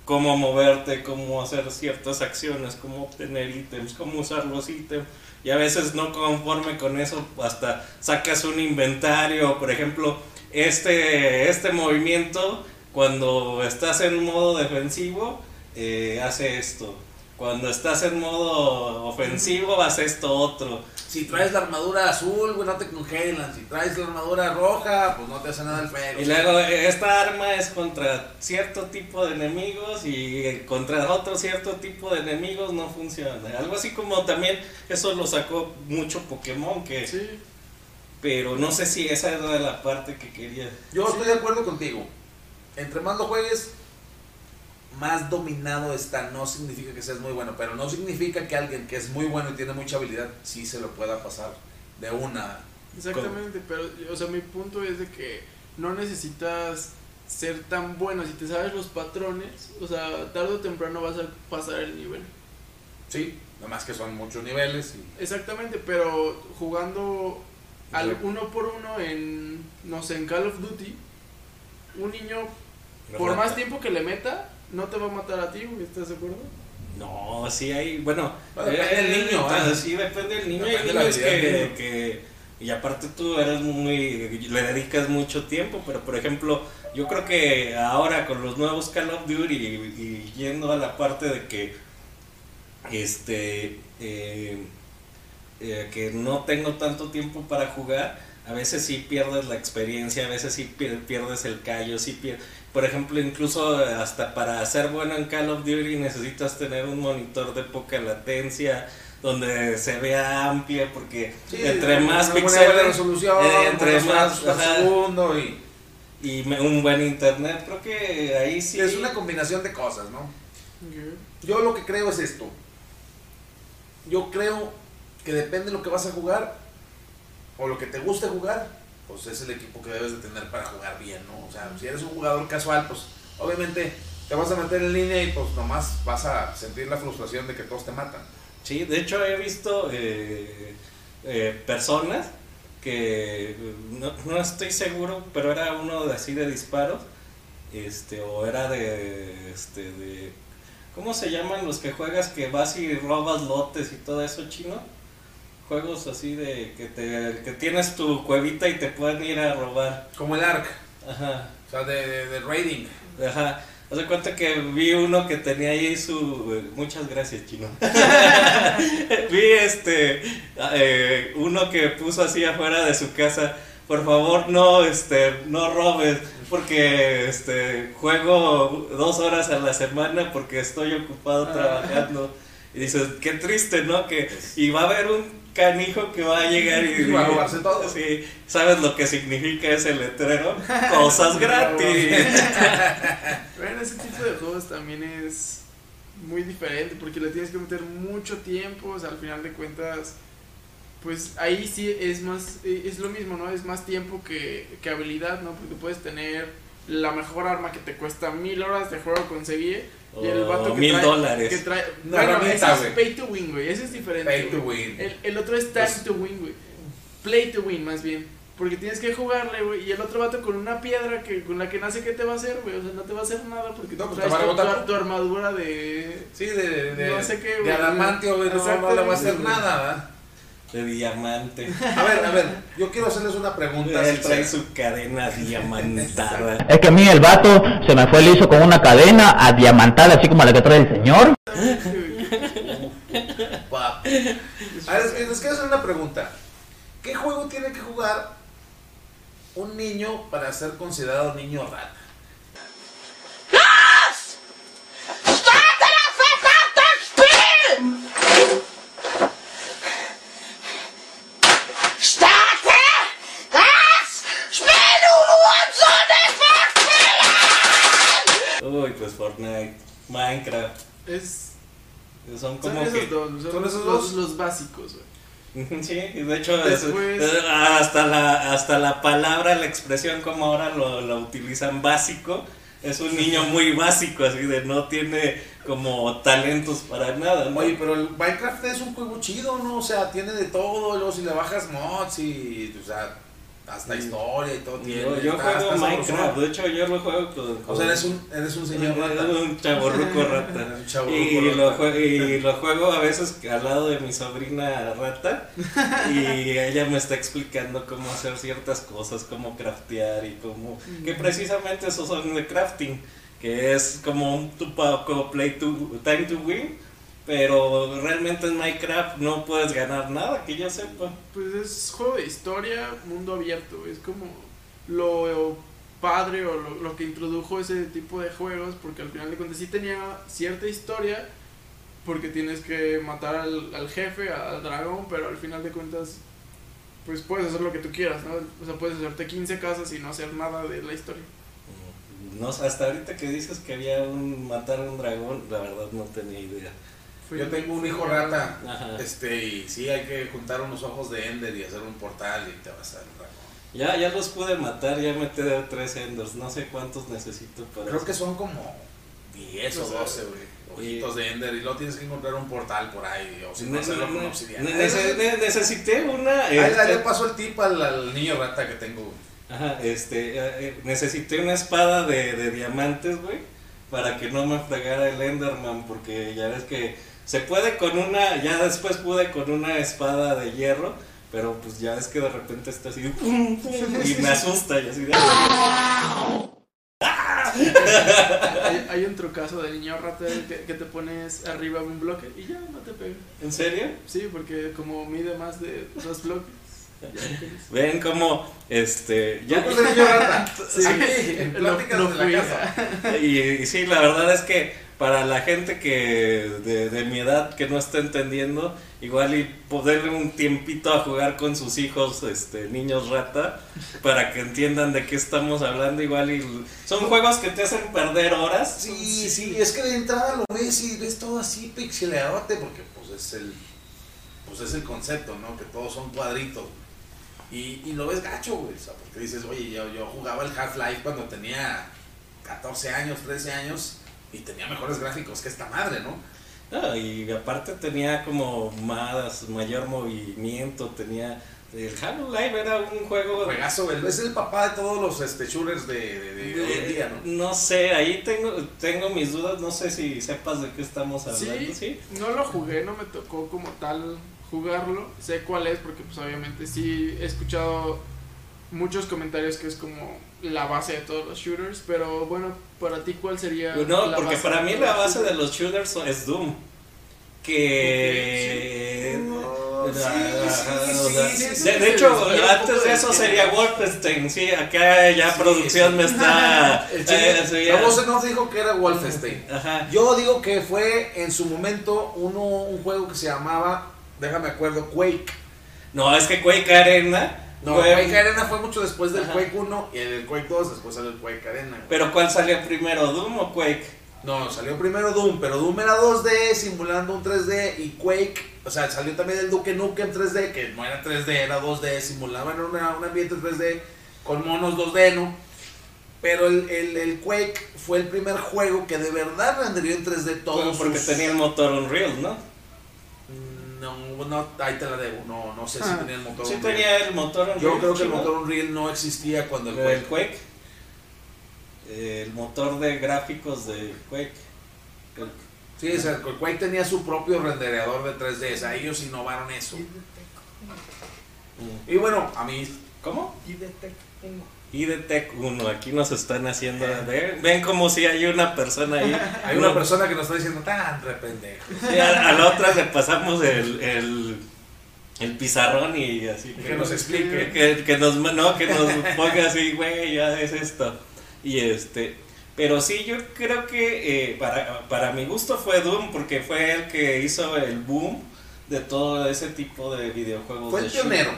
cómo moverte, cómo hacer ciertas acciones, cómo obtener ítems, cómo usar los ítems. Y a veces no conforme con eso, hasta sacas un inventario, por ejemplo, este, este movimiento, cuando estás en modo defensivo, eh, hace esto. Cuando estás en modo ofensivo, hace esto otro. Si traes la armadura azul, güey, no te congelan. Si traes la armadura roja, pues no te hace nada el fuego. Y luego esta arma es contra cierto tipo de enemigos y contra otro cierto tipo de enemigos no funciona. Algo así como también eso lo sacó mucho Pokémon, que Sí, pero no sé si esa era la parte que quería. Yo estoy de acuerdo contigo. Entre más lo juegues, más dominado está. No significa que seas muy bueno, pero no significa que alguien que es muy bueno y tiene mucha habilidad sí se lo pueda pasar de una. Exactamente, pero o sea, mi punto es de que no necesitas ser tan bueno si te sabes los patrones, o sea, tarde o temprano vas a pasar el nivel. Sí, nada más que son muchos niveles. y- Exactamente, pero jugando al Sí. uno por uno en no sé, en Call of Duty, un niño por más tiempo que le meta no te va a matar a ti, güey, ¿estás de acuerdo? No, sí hay, bueno, Bueno, depende del niño, entonces, ¿ah? sí depende del niño, Depende hay niños que, y aparte tú eres muy, le dedicas mucho tiempo, pero por ejemplo, yo creo que ahora con los nuevos Call of Duty y, y yendo a la parte de que, este, eh, eh, que no tengo tanto tiempo para jugar, a veces sí pierdes la experiencia, a veces sí pier- pierdes el callo, sí pier- por ejemplo, incluso hasta para ser bueno en Call of Duty necesitas tener un monitor de poca latencia, donde se vea amplia, porque Sí, entre más píxeles, resolución, eh, entre más, ajá, segundo y y me- un buen internet, creo que ahí sí es una combinación de cosas, ¿no? Yo lo que creo es esto. Yo creo que depende de lo que vas a jugar o lo que te guste jugar, pues es el equipo que debes de tener para jugar bien, ¿no? O sea, si eres un jugador casual, pues obviamente te vas a meter en línea y pues nomás vas a sentir la frustración de que todos te matan. Sí, de hecho he visto eh, eh, personas que no, no estoy seguro, pero era uno de así de disparos, este, o era de, este, de, ¿cómo se llaman los que juegas que vas y robas lotes y todo eso chino? Juegos así de que te, que tienes tu cuevita y te pueden ir a robar. Como el ARC, Ajá. o sea, de, de, de raiding. Ajá. Haz de cuenta que vi uno que tenía ahí su. eh, Muchas gracias, chino. <laughs> vi este. eh, uno que puso así afuera de su casa. Por favor, no, este, no robes, porque este, juego dos horas a la semana porque estoy ocupado trabajando. Y dices, qué triste, ¿no? Que, y va a haber un canijo que va a llegar y, <laughs> Y va a robarse todo. <laughs> Sí, ¿sabes lo que significa ese letrero? Cosas <laughs> gratis. Bueno, ese tipo de juegos también es muy diferente porque le tienes que meter mucho tiempo, o sea, al final de cuentas, pues ahí sí es más, eh, es lo mismo, ¿no? Es más tiempo que, que habilidad, ¿no? Porque puedes tener la mejor arma que te cuesta mil horas de juego conseguir y el O vato que mil trae, dólares. que trae, Una bueno, ese es pay to win, güey, ese es diferente. Pay to win. El, el otro es time Pues- to win, güey. Play to win, más bien. Porque tienes que jugarle, güey. Y el otro vato con una piedra que con la que nace, ¿qué te va a hacer, güey? O sea, no te va a hacer nada porque No, tú pues te traes va a tu, tu- armadura de. Sí, de, de, de, No sé qué, de güey. adamantio, güey, no, no le va a hacer nada, ¿verdad? De diamante. A ver, a ver, yo quiero hacerles una pregunta. Él trae su cadena diamantada. Es que a mí el vato se me fue liso con una cadena adiamantada, así como la que trae el señor. A ver, les, les quiero hacer una pregunta. ¿Qué juego tiene que jugar un niño para ser considerado niño rata? Uy, pues Fortnite, Minecraft. Es. Son Son como esos que. dos, son, ¿Son esos los, dos? los básicos, güey. Sí, y de hecho, <laughs> Después- eh, hasta, la, hasta la palabra, la expresión como ahora lo, lo utilizan básico, es un niño <laughs> muy básico, así de no tiene como talentos para nada, ¿no? Oye, pero el Minecraft es un juego chido, ¿no? O sea, tiene de todo, luego si le bajas mods y, o sea, hasta historia y todo tiene. yo, yo está- juego está Minecraft, de hecho yo lo juego con... O sea, eres un, eres un señor rata. Un chaborruco <laughs> rata. Un y, rata. lo jue- y lo juego a veces al lado de mi sobrina rata. y ella me está explicando cómo hacer ciertas cosas, cómo craftear y cómo. Que precisamente esos son de crafting. Que es como un tupaco play to time to win. Pero realmente en Minecraft no puedes ganar nada, que yo sepa. Pues es juego de historia, mundo abierto. Es como lo padre o lo, lo que introdujo ese tipo de juegos, porque al final de cuentas sí tenía cierta historia, porque tienes que matar al, al jefe, al dragón, pero al final de cuentas, pues puedes hacer lo que tú quieras, ¿no? O sea, puedes hacerte 15 casas y no hacer nada de la historia. No, hasta ahorita que dices que había un matar a un dragón, la verdad no tenía idea. Yo tengo un hijo rata, Ajá. este, y sí hay que juntar unos ojos de Ender y hacer un portal y te vas a. Ya, ya los pude matar, ya me tres enders, no sé cuántos necesito para Creo eso. que son como 10 o O sea, 12, güey. Ojitos de Ender y luego tienes que encontrar un portal por ahí, o si no hacerlo con obsidiana. ne- nece- ne- necesité una... Ahí este, le paso el tip al, al niño rata que tengo. ajá, este, eh, eh, necesité una espada de, de diamantes, güey, para que no me fregara el Enderman, porque ya ves que se puede con una, ya después pude con una espada de hierro, pero pues ya ves que de repente está así y me asusta y así de... hay, hay un trucazo de niño rata que, que te pones arriba de un bloque y ya no te pega. ¿En serio? Sí, porque como mide más de dos bloques. <laughs> Ven como, este, ya... De niño rata. Sí, en lo- pláticas lo de la casa. Y, y sí, la verdad es que para la gente que de, de mi edad que no está entendiendo, igual y poderle un tiempito a jugar con sus hijos, este, niños rata, para que entiendan de qué estamos hablando, igual y son juegos que te hacen perder horas. Sí, sí, es que de entrada lo ves y ves todo así pixeleadote, porque pues es el, pues es el concepto, ¿no? Que todos son cuadritos. Y, y lo ves gacho, güey, o sea, porque dices, oye, yo, yo jugaba el Half-Life cuando tenía 14 años, 13 años, y tenía mejores gráficos que esta madre, ¿no? Ah, y aparte tenía como más, mayor movimiento, tenía... El Halo Live era un juego... Juegazo, güey, es el papá de todos los este, shooters de, de- de hoy en día, ¿no? No sé, ahí tengo, tengo mis dudas, no sé si sepas de qué estamos hablando, Sí, ¿sí? no lo jugué, no me tocó como tal jugarlo. Sé cuál es porque pues obviamente sí he escuchado muchos comentarios que es como la base de todos los shooters, pero bueno, para ti cuál sería No, la porque base para mí la base de los shooters son- es Doom. Que. De, hecho, antes de eso sería. Wolfenstein. Sí, acá ya Sí, producción sí. me está. La voz nos dijo que era Wolfenstein. Ajá. Yo digo que fue en su momento uno, un juego que se llamaba, déjame acuerdo, Quake. No, es que Quake Arena. No, fue- Quake Arena fue mucho después del Ajá. Quake 1 y el Quake 2 después salió el Quake Arena. güey. Pero ¿cuál salió primero, Doom o Quake? No, salió primero Doom, pero Doom era 2D simulando un 3D y Quake, o sea, salió también el Duke Nukem 3D, que no era 3D, era 2D, simulaban una- un ambiente 3D con monos 2D, ¿no? Pero el, el, el Quake fue el primer juego que de verdad renderió en 3D todo. Bueno, porque tenía el motor Unreal, ¿no? No, no, ahí te la debo, no, no sé si Ah. tenía el motor Sí Unreal. tenía el motor Unreal. Yo creo que el motor Unreal no existía cuando el El Quake. Quake. El motor de gráficos de Quake. El- Sí, o sea, el Quake tenía su propio rendereador de 3D, o sea, ellos innovaron eso. Y bueno, a mí ¿Cómo? IDTech 1, aquí nos están haciendo. ¿Ven, ven como si hay una persona ahí. hay una persona que nos está diciendo tan rependejo. Sí, a, a la otra le pasamos el, el, el pizarrón y así. Que nos explique. Que, que nos, no, que nos ponga así, güey, ya es esto. Y este. Pero sí, yo creo que eh, para, para mi gusto fue Doom, porque fue el que hizo el boom de todo ese tipo de videojuegos. Fue de el shooter.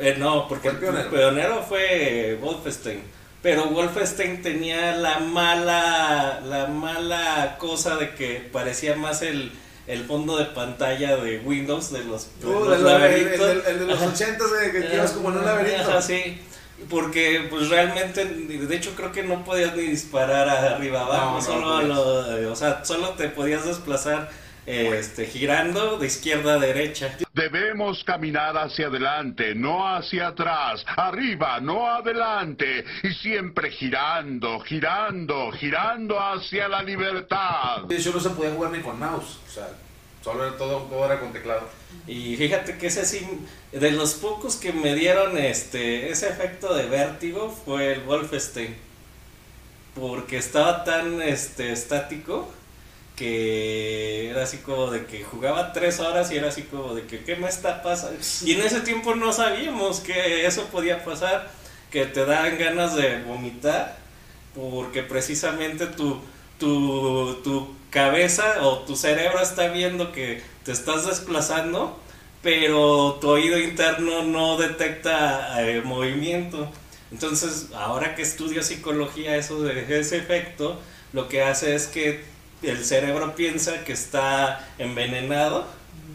Eh, no, porque el pionero. fue Wolfenstein. Pero Wolfenstein tenía la mala, la mala cosa de que parecía más el, el fondo de pantalla de Windows de los, de Uh, los el, laberintos. el- el de los Ajá. 80 de que quedas como en un laberinto. Ajá, sí. Porque pues realmente, de hecho creo que no podías ni disparar arriba abajo, No, no solo lo- o sea, solo te podías desplazar este girando de izquierda a derecha. Debemos caminar hacia adelante, no hacia atrás, arriba, no adelante, y siempre girando, girando, girando hacia la libertad. Hecho, no se podía jugar ni con mouse. O sea, solo era todo, todo era con teclado. Y fíjate que ese sí, de los pocos que me dieron este ese efecto de vértigo fue el Wolfenstein. Porque estaba tan este estático que era así como de que jugaba tres horas y era así como de que ¿qué me está pasando? Y en ese tiempo no sabíamos que eso podía pasar, que te dan ganas de vomitar porque precisamente tu, tu, tu cabeza o tu cerebro está viendo que te estás desplazando, pero tu oído interno no detecta eh, movimiento. Entonces, ahora que estudio psicología, eso de ese efecto, lo que hace es que el cerebro piensa que está envenenado.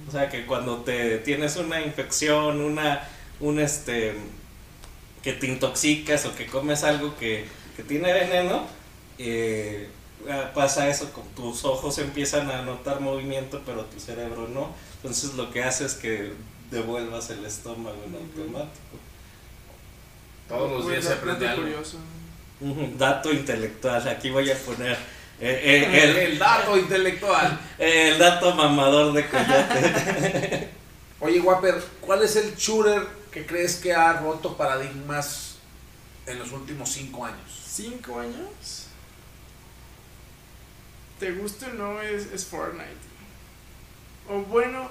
O sea, que cuando te tienes una infección, una, un este, que te intoxicas o que comes algo que, que tiene veneno, eh, ah, pasa eso, con tus ojos empiezan a notar movimiento, pero tu cerebro no. Entonces lo que hace es que devuelvas el estómago en automático. Todos los Muy días se aprende algo. curioso. Dato intelectual, aquí voy a poner Eh, eh, El, el dato intelectual. el dato mamador de Coyote. <laughs> Oye, Wapper, ¿cuál es el shooter que crees que ha roto paradigmas en los últimos cinco años? ¿Cinco años? ¿Te gusta o no? Es, es Fortnite. O bueno,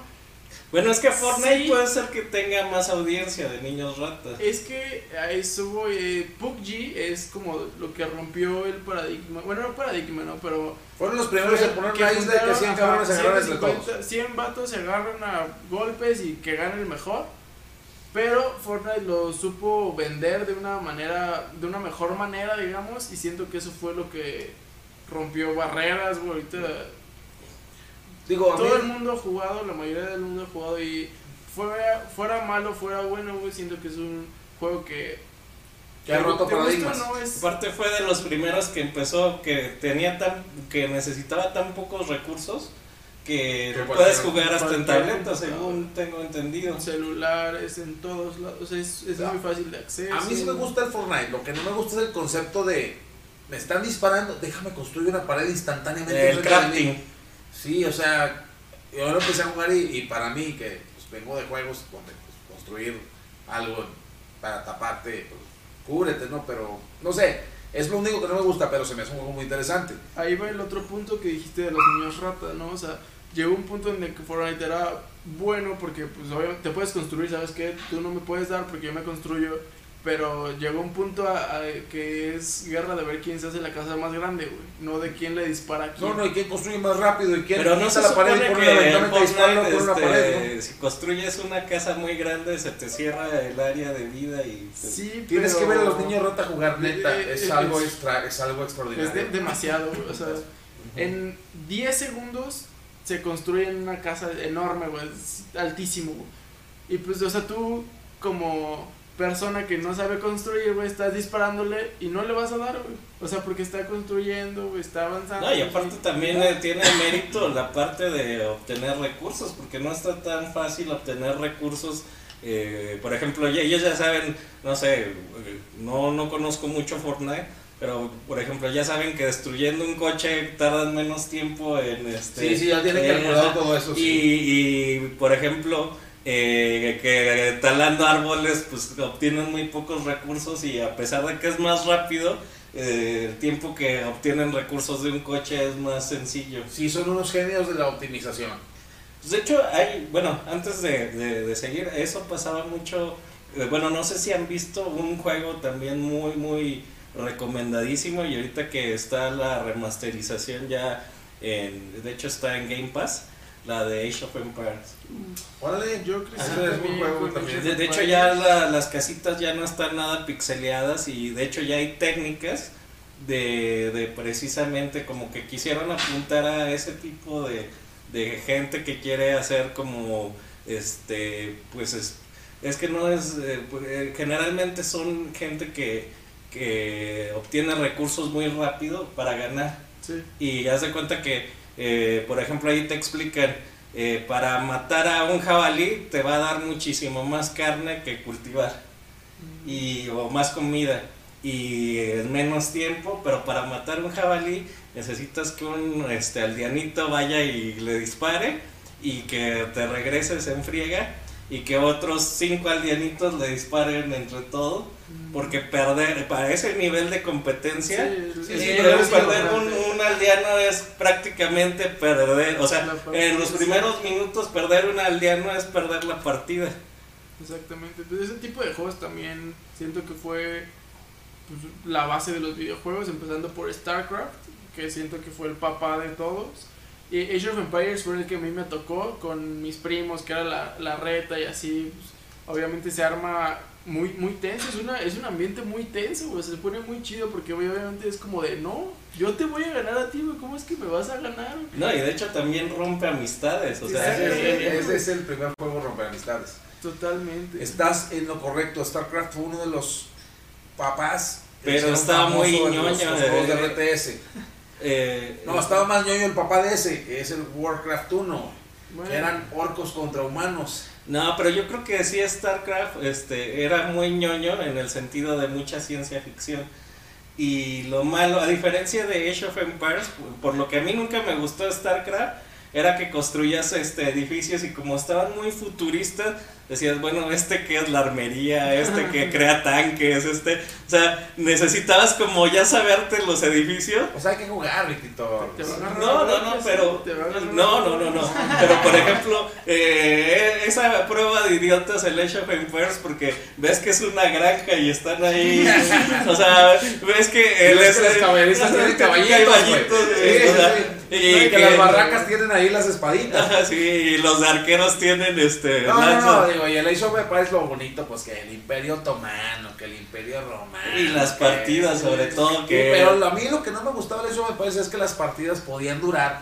bueno, es que Fortnite Sí. puede ser que tenga más audiencia de niños ratas. es que a eso voy. eh, PUBG es como lo que rompió el paradigma. Bueno, no paradigma, ¿no? Pero. Fueron los primeros en poner una isla y que juntaron, 100 ajá, cabrones se agarran entre 150, todos. 100 vatos se agarran a golpes y que gane el mejor. Pero Fortnite lo supo vender de una manera, de una mejor manera, digamos, y siento que eso fue lo que rompió barreras, güey. Ahorita Digo, todo el mundo ha jugado, la mayoría del mundo ha jugado y fuera, fuera malo, fuera bueno, güey, siento que es un juego que... que ha roto paradigmas. no, es- Aparte fue de los primeros que empezó, que tenía tan, que necesitaba tan pocos recursos que puedes jugar hasta en tableta, según tengo entendido. en celulares, en todos lados, es, es Ya. muy fácil de acceso. A mí sí me gusta el Fortnite, lo que no me gusta es el concepto de me están disparando, déjame construir una pared instantáneamente. El crafting. Sí, o sea, yo lo empecé a jugar y, para mí, que pues, vengo de juegos donde pues, construir algo para taparte, pues, cúbrete, ¿no? Pero, no sé, es lo único que no me gusta, pero se me hace un juego muy interesante. Ahí va el otro punto que dijiste de los niños ratas, ¿no? O sea, llegó un punto en el que Fortnite era bueno porque, pues, obviamente te puedes construir, ¿sabes qué? Tú no me puedes dar porque yo me construyo, pero llegó un punto a, a que es guerra de ver quién se hace la casa más grande, güey, no de quién le dispara a quién. No, no, y quién construye más rápido y quién Pero no se la pared y pone la en ventana y dispara con una este, pared, ¿no? si construyes una casa muy grande, se te cierra el área de vida y... te- Sí, Tienes pero- que ver a los niños rata jugar, neta, Eh, es, eh, algo es- extra, es algo Es extraordinario. de- demasiado, güey, o sea, en 10 segundos se construye una casa enorme, güey, es altísimo, güey. Y pues, o sea, tú como persona que no sabe construir, güey, estás disparándole y no le vas a dar, güey. O sea, porque está construyendo, güey, está avanzando. No, y aparte también eh, tiene mérito la parte de obtener recursos, porque no está tan fácil obtener recursos. eh, por ejemplo, ellos ya saben, no sé, eh, no, no conozco mucho Fortnite, pero por ejemplo ya saben que destruyendo un coche tardan menos tiempo en este... Sí, sí, ya tienen calculado todo eso, Y, sí. y, por ejemplo, eh, que talando árboles pues obtienen muy pocos recursos y a pesar de que es más rápido, eh, el tiempo que obtienen recursos de un coche es más sencillo. Sí, son unos genios de la optimización. Pues, de hecho, hay, bueno, antes de, de- de seguir, eso pasaba mucho, eh, bueno, no sé si han visto un juego también muy, muy recomendadísimo y ahorita que está la remasterización ya, en, de hecho está en Game Pass, la de Age of Empires. Órale, Yo Ese es un juego también. De, de hecho ya la- las casitas ya no están nada pixeleadas y de hecho ya hay técnicas de, de precisamente como que quisieron apuntar a ese tipo de, de gente que quiere hacer como este pues es, es que no es eh, pues, eh, generalmente son gente que, que obtiene recursos muy rápido para ganar Sí. y haz de cuenta que, eh, por ejemplo, ahí te explican, eh, para matar a un jabalí te va a dar muchísimo más carne que cultivar, y, o más comida, y en menos tiempo, pero para matar un jabalí necesitas que un este, aldeanito vaya y le dispare, y que te regreses en friega, y que otros cinco aldeanitos le disparen entre todo, porque perder, para ese nivel de competencia, Sí, Sí, es- sí, es- Perder, un, importante. un aldeano es prácticamente perder, o sea, en los primeros minutos perder un aldeano es perder la partida. Exactamente. Pues ese tipo de juegos también siento que fue pues, la base de los videojuegos, empezando por StarCraft, que siento que fue el papá de todos. Y Age of Empires fue el que a mí me tocó con mis primos, que era la, la reta y así. pues, obviamente se arma muy muy tenso, es, una, es un ambiente muy tenso, güey, se pone muy chido porque obviamente es como de, no, yo te voy a ganar a ti, güey, ¿cómo es que me vas a ganar? No, y de hecho también rompe amistades, o sea, Sí, sí, Ese, sí. ese es el primer juego romper amistades. Totalmente. Estás en lo correcto. StarCraft fue uno de los papás. Pero estaba muy en los- ñoño, los juegos de eh, RTS. eh, No, estaba más ñoño el papá de ese, que es el Warcraft 1. Bueno, Que eran orcos contra humanos. No, pero yo creo que sí StarCraft este, era muy ñoño en el sentido de mucha ciencia ficción. Y lo malo, a diferencia de Age of Empires, por lo que a mí nunca me gustó StarCraft, era que construías este edificios y como estaban muy futuristas, decías, bueno, este que es la armería, este que <laughs> crea tanques, este, o sea, necesitabas como ya saberte los edificios. O sea, hay que jugar, Riquito. No, no, no, pero no, no, no, no. Pero por <laughs> ejemplo, eh, esa prueba de idiotas el Age of Empires porque ves que es una granja y están ahí, <laughs> o sea, ves que el los caballeristas tienen caballitos, y No, y que las barracas tienen ahí las espaditas. Ajá, sí, y los arqueros tienen este No, no, lanzas. Digo, y el Age of Empires lo bonito, pues que el Imperio Otomano, que el Imperio Romano. Y las partidas, sobre todo, que. pero a mí lo que no me gustaba del Age of Empires es que las partidas podían durar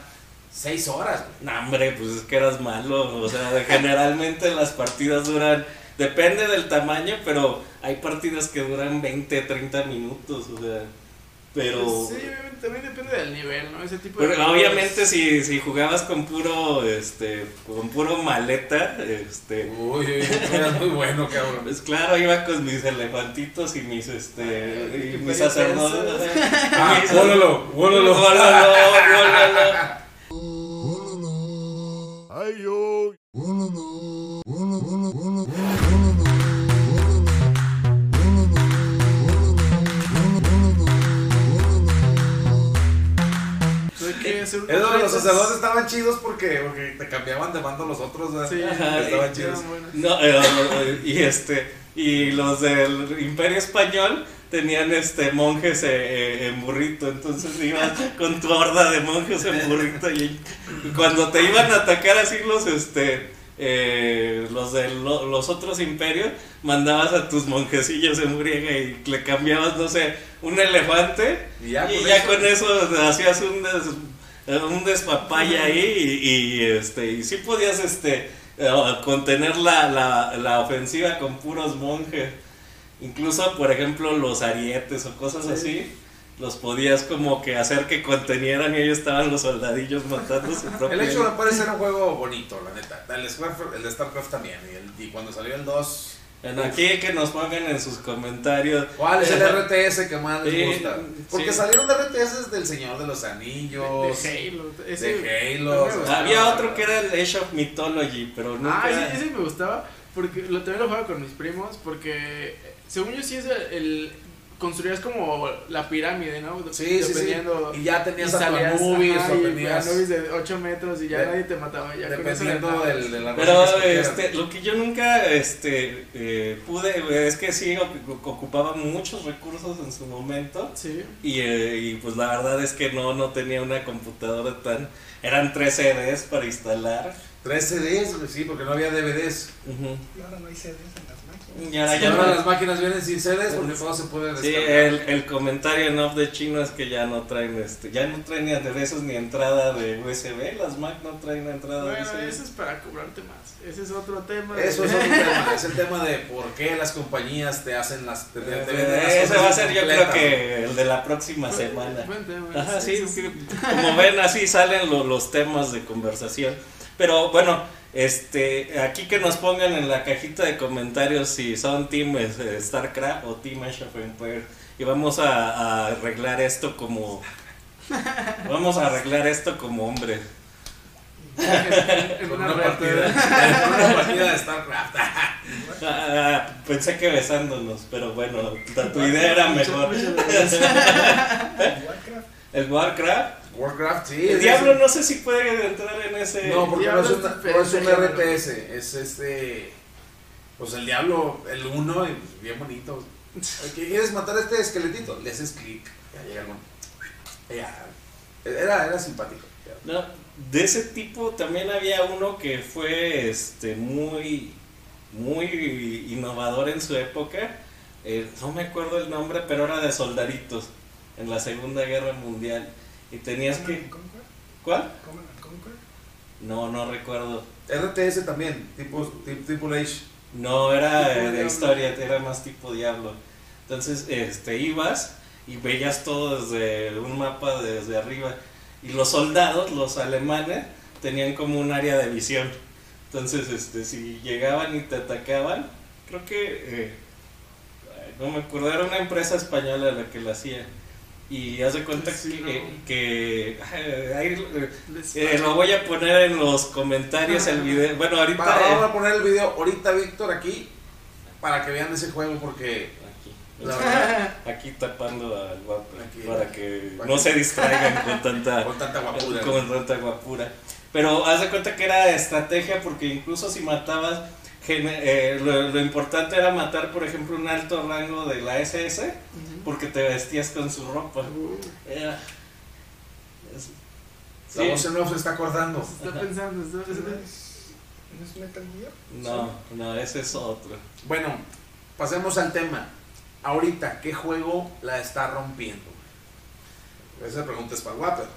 seis horas. No, hombre, pues es que eras malo. O sea, generalmente las partidas duran. Depende del tamaño, pero hay partidas que duran 20, 30 minutos. O sea, pero. Pues sí, obviamente, también depende del nivel, ¿no? Ese tipo de Pero juegos- obviamente si, si jugabas con puro este con puro maleta, este Uy, eras muy bueno, cabrón. pues claro, iba con mis elefantitos y mis este y qué mis sacerdotes. <laughs> Ah, Mis- wólolo, wólolo. Wólolo, wólolo. Hay que hacer donde los sacerdotes estaban chidos porque, porque te cambiaban de mando los otros. ¿verdad? Sí, Ajá, estaban y- chidos. No, eh, y este y los del Imperio Español tenían este monjes eh, eh, en burrito, entonces ibas con tu horda de monjes en burrito y, y cuando te iban a atacar así los este eh, los de lo- los otros imperios mandabas a tus monjecillos en briega y le cambiabas no sé un elefante Y ya y con ya eso- con eso hacías un des, eh, un despapaya ahí y, y, este y sí podías este eh, contener la, la, la ofensiva con puros monjes incluso por ejemplo los arietes o cosas así los podías como que hacer que contenieran y ellos estaban los soldadillos matando su propio El hecho puede ser un juego bonito, la neta. El, Starcraft- el de StarCraft también. Y, el- y cuando salió el 2. Aquí que nos pongan en sus comentarios ¿Cuál es el RTS que más les Sí, gusta? Porque sí. salieron de RTS del Señor de los Anillos. De Halo. Ese, de Halo. había otro que era el Age of Mythology pero nunca Ah, ese, ese me gustaba. Porque lo, también lo jugaba con mis primos. Porque eh, según yo, sí es el. Construías como la pirámide, ¿no? Sí, sí, sí. Dependiendo- Y ya tenías y salías, Anubis, ajá, o y tenías- Anubis de 8 metros y ya De- nadie te mataba. Ya Dependiendo del, de la Pero este, lo que yo nunca este, eh, pude, es que sí oc- ocupaba muchos recursos en su momento Sí. y, eh, y pues la verdad es que no, no tenía una computadora tan... Eran tres CDs para instalar. Tres CDs, sí, porque no había DVDs. Ujú. Y ahora no hay CDs. Y ahora no- las máquinas vienen sin CDs porque todo se puede Sí, descargar. el, el comentario en off de chino es que ya no traen este, ya no traen ni aderezos ni entrada de USB, las Mac no traen entrada Bueno, de eso USB. es para cobrarte más. Ese es otro tema. Eso es <laughs> otro tema, es el tema de por qué las compañías te hacen las... Te, te venden las Ese va a ser yo creo que el de la próxima semana. Ajá, sí, sí, como ven así salen lo- los temas de conversación. Pero bueno, este, aquí que nos pongan en la cajita de comentarios si son Team eh, StarCraft o Team Age of Empires y vamos a, a arreglar esto como vamos a arreglar esto como hombres. <laughs> En una partida, con <laughs> una partida de StarCraft. Ah, pensé que besándonos, pero bueno, tu idea era mejor. <laughs> Warcraft. El Warcraft. Warcraft, sí. El Diablo no sé si puede entrar en ese. No, porque no es, Diablo una- es no es un. RTS, es este... Pues el Diablo, el 1, y pues bien bonito. ¿Qué ¿Quieres matar a este esqueletito? Le haces clic. Ya llega algo. Ya. Era, era simpático. No, de ese tipo también había uno que fue este muy muy innovador en su época. Eh, no me acuerdo el nombre, pero era de soldaditos en la Segunda Guerra Mundial. Y tenías que. Conquer. ¿Cuál? Conquer. No, no recuerdo. RTS también, tipo, tip- Triple H. No, era Tipo de Diablo. historia, era más tipo Diablo. Entonces, este, ibas y veías todo desde un mapa desde arriba. Y los soldados, los alemanes, tenían como un área de visión. Entonces, este, si llegaban y te atacaban, creo que, eh, no me acuerdo, era una empresa española la que la hacía. Y haz de cuenta que, que <laughs> eh, ahí, eh, lo voy a poner en los comentarios el video. Bueno, ahorita. Va- eh, vamos a poner el video ahorita, Víctor, aquí, para que vean ese juego, porque la <laughs> verdad, Aquí tapando al guapo Aquí. para que no que- se distraigan con tanta, <laughs> Con tanta guapura. con tanta guapura. Pero haz de cuenta que era estrategia porque incluso si matabas, gene- eh, lo, lo importante era matar, por ejemplo, un alto rango de la SS porque te vestías con su ropa. Era- es- la sí. voz en off se está acordando. Está pensando, está- ¿No está- es, ¿no es Metal Gear? No, no, ese es otro. Bueno, pasemos al tema. Ahorita, ¿qué juego la está rompiendo? Esa pregunta es para Water.